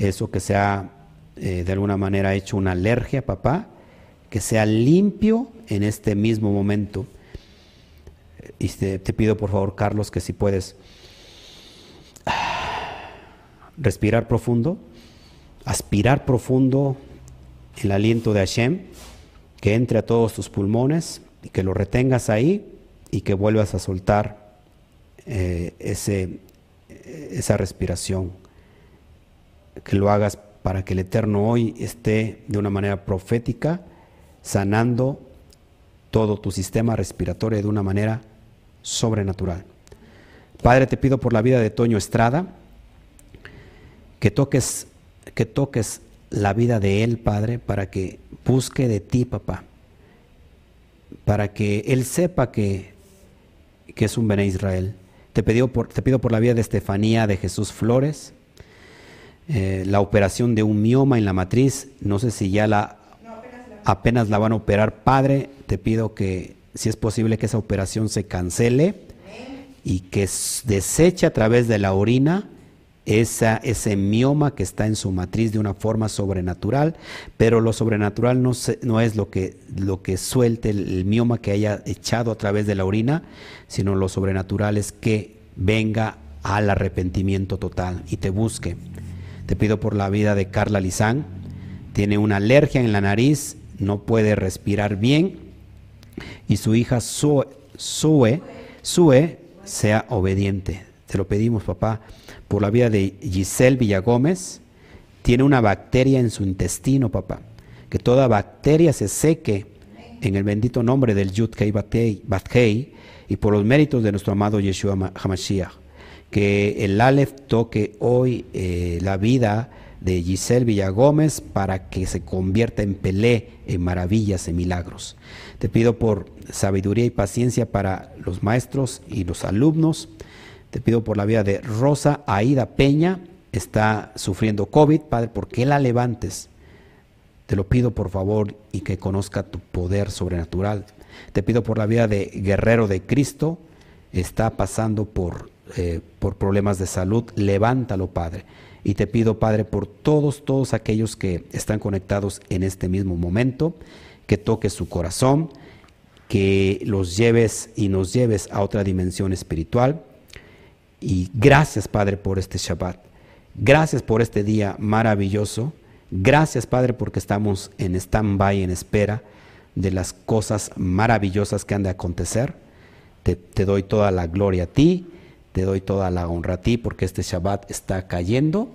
eso que se ha eh, de alguna manera hecho una alergia, papá, que sea limpio en este mismo momento. Y te, pido por favor, Carlos, que si puedes respirar profundo, aspirar profundo el aliento de Hashem, que entre a todos tus pulmones y que lo retengas ahí y que vuelvas a soltar eh, ese, esa respiración, que lo hagas para que el Eterno hoy esté de una manera profética sanando todo tu sistema respiratorio de una manera sobrenatural. Padre, te pido por la vida de Toño Estrada, que toques, que toques la vida de él, Padre, para que busque de ti, papá, para que él sepa que, que es un Bene Israel. Te, pido por, te pido por la vida de Estefanía de Jesús Flores, eh, la operación de un mioma en la matriz, no sé si ya la, apenas la van a operar. Padre, te pido que si es posible que esa operación se cancele y que deseche a través de la orina esa, ese mioma que está en su matriz de una forma sobrenatural, pero lo sobrenatural no, no es lo que, lo que suelte el, mioma que haya echado a través de la orina, sino lo sobrenatural es que venga al arrepentimiento total y te busque. Te pido por la vida de Carla Lizán, tiene una alergia en la nariz, no puede respirar bien y su hija Sue, Sue, Sue sea obediente. Te lo pedimos, papá por la vida de Giselle Villagómez, tiene una bacteria en su intestino, papá. Que toda bacteria se seque en el bendito nombre del Yud Kei Bathei y por los méritos de nuestro amado Yeshua HaMashiach. Que el Aleph toque hoy eh, la vida de Giselle Villagómez para que se convierta en Pelé, en maravillas, en milagros. Te pido por sabiduría y paciencia para los maestros y los alumnos te pido por la vida de Rosa Aida Peña, está sufriendo COVID, Padre, porque la levantes. Te lo pido por favor y que conozca tu poder sobrenatural. Te pido por la vida de Guerrero de Cristo, está pasando por, eh, por problemas de salud, levántalo, Padre. Y te pido, Padre, por todos, todos aquellos que están conectados en este mismo momento, que toques su corazón, que los lleves y nos lleves a otra dimensión espiritual y gracias, Padre, por este Shabbat. Gracias por este día maravilloso. Gracias, Padre, porque estamos en stand-by, en espera de las cosas maravillosas que han de acontecer. Te, doy toda la gloria a ti, te doy toda la honra a ti, porque este Shabbat está cayendo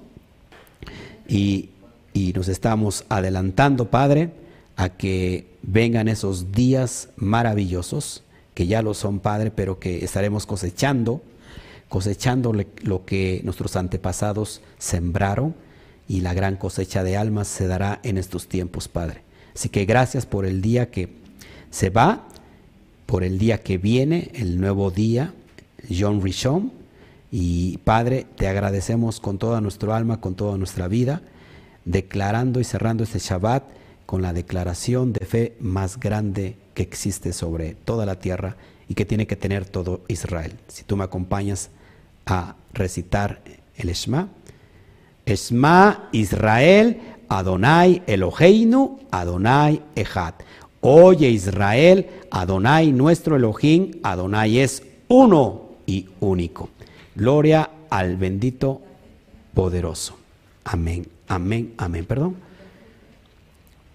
y, y nos estamos adelantando, Padre, a que vengan esos días maravillosos, que ya lo son, Padre, pero que estaremos cosechando cosechando lo que nuestros antepasados sembraron y la gran cosecha de almas se dará en estos tiempos, Padre. Así que gracias por el día que se va, por el día que viene, el nuevo día, John Rishon. Y Padre, te agradecemos con toda nuestro alma, con toda nuestra vida, declarando y cerrando este Shabbat con la declaración de fe más grande que existe sobre toda la tierra y que tiene que tener todo Israel. Si tú me acompañas a recitar el Shema. Shema Israel, Adonai Eloheinu, Adonai Echad. Oye Israel, Adonai nuestro Elohim, Adonai es uno y único. Gloria al bendito poderoso. Amén, amén, amén. Perdón.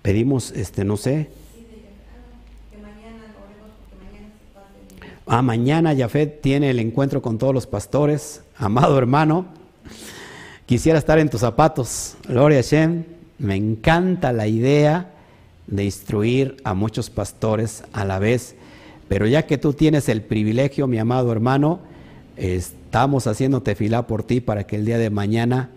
Pedimos, este, no sé, Ah, mañana Jafet tiene el encuentro con todos los pastores. Amado hermano, quisiera estar en tus zapatos. Gloria a Shem. Me encanta la idea de instruir a muchos pastores a la vez. Pero ya que tú tienes el privilegio, mi amado hermano, estamos haciendo tefilá por ti para que el día de mañana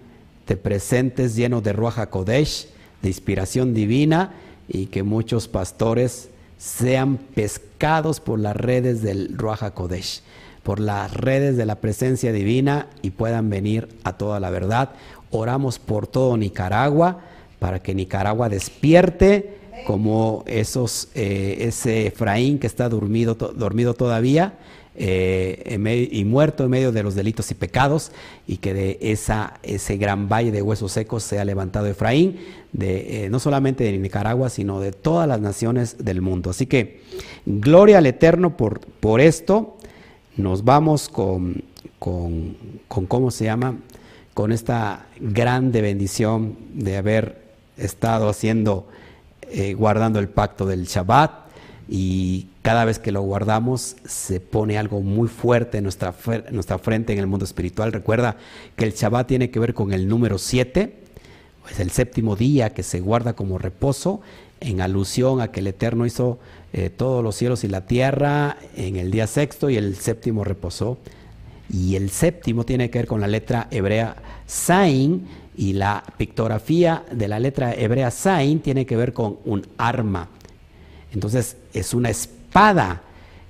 te presentes lleno de Ruach Kodesh, de inspiración divina, y que muchos pastores sean pescados por las redes del Ruach Kodesh, por las redes de la presencia divina y puedan venir a toda la verdad. Oramos por todo Nicaragua para que Nicaragua despierte como esos, eh, ese Efraín que está dormido, dormido todavía eh, y muerto en medio de los delitos y pecados, y que de esa, ese gran valle de huesos secos sea levantado Efraín, de, eh, no solamente de Nicaragua, sino de todas las naciones del mundo. Así que gloria al Eterno por, por esto. Nos vamos con, con, con, ¿cómo se llama? Con esta grande bendición de haber estado haciendo, eh, guardando el pacto del Shabbat y cada vez que lo guardamos se pone algo muy fuerte en nuestra, nuestra frente en el mundo espiritual. Recuerda que el Shabbat tiene que ver con el número 7, es el séptimo día que se guarda como reposo, en alusión a que el Eterno hizo eh, todos los cielos y la tierra en el día sexto y el séptimo reposó. Y el séptimo tiene que ver con la letra hebrea Sain y la pictografía de la letra hebrea Sain tiene que ver con un arma. Entonces es una espada espada.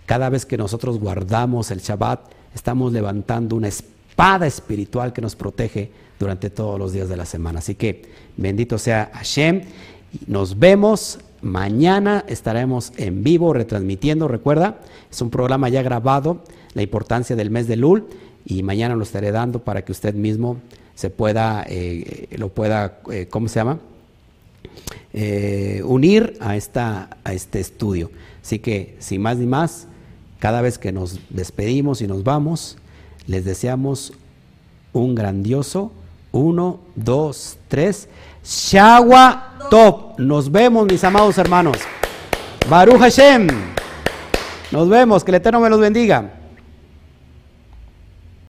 Cada vez que nosotros guardamos el Shabbat, estamos levantando una espada espiritual que nos protege durante todos los días de la semana. Así que bendito sea Hashem. Nos vemos mañana, estaremos en vivo retransmitiendo, recuerda, es un programa ya grabado, la importancia del mes de Lul, y mañana lo estaré dando para que usted mismo se pueda, eh, lo pueda, eh, ¿cómo se llama? Eh, unir a, esta, a este estudio. Así que, sin más ni más, cada vez que nos despedimos y nos vamos, les deseamos un grandioso uno, dos, tres. Shagua Top. Nos vemos, mis amados hermanos. Baruch Hashem. Nos vemos. Que el Eterno me los bendiga.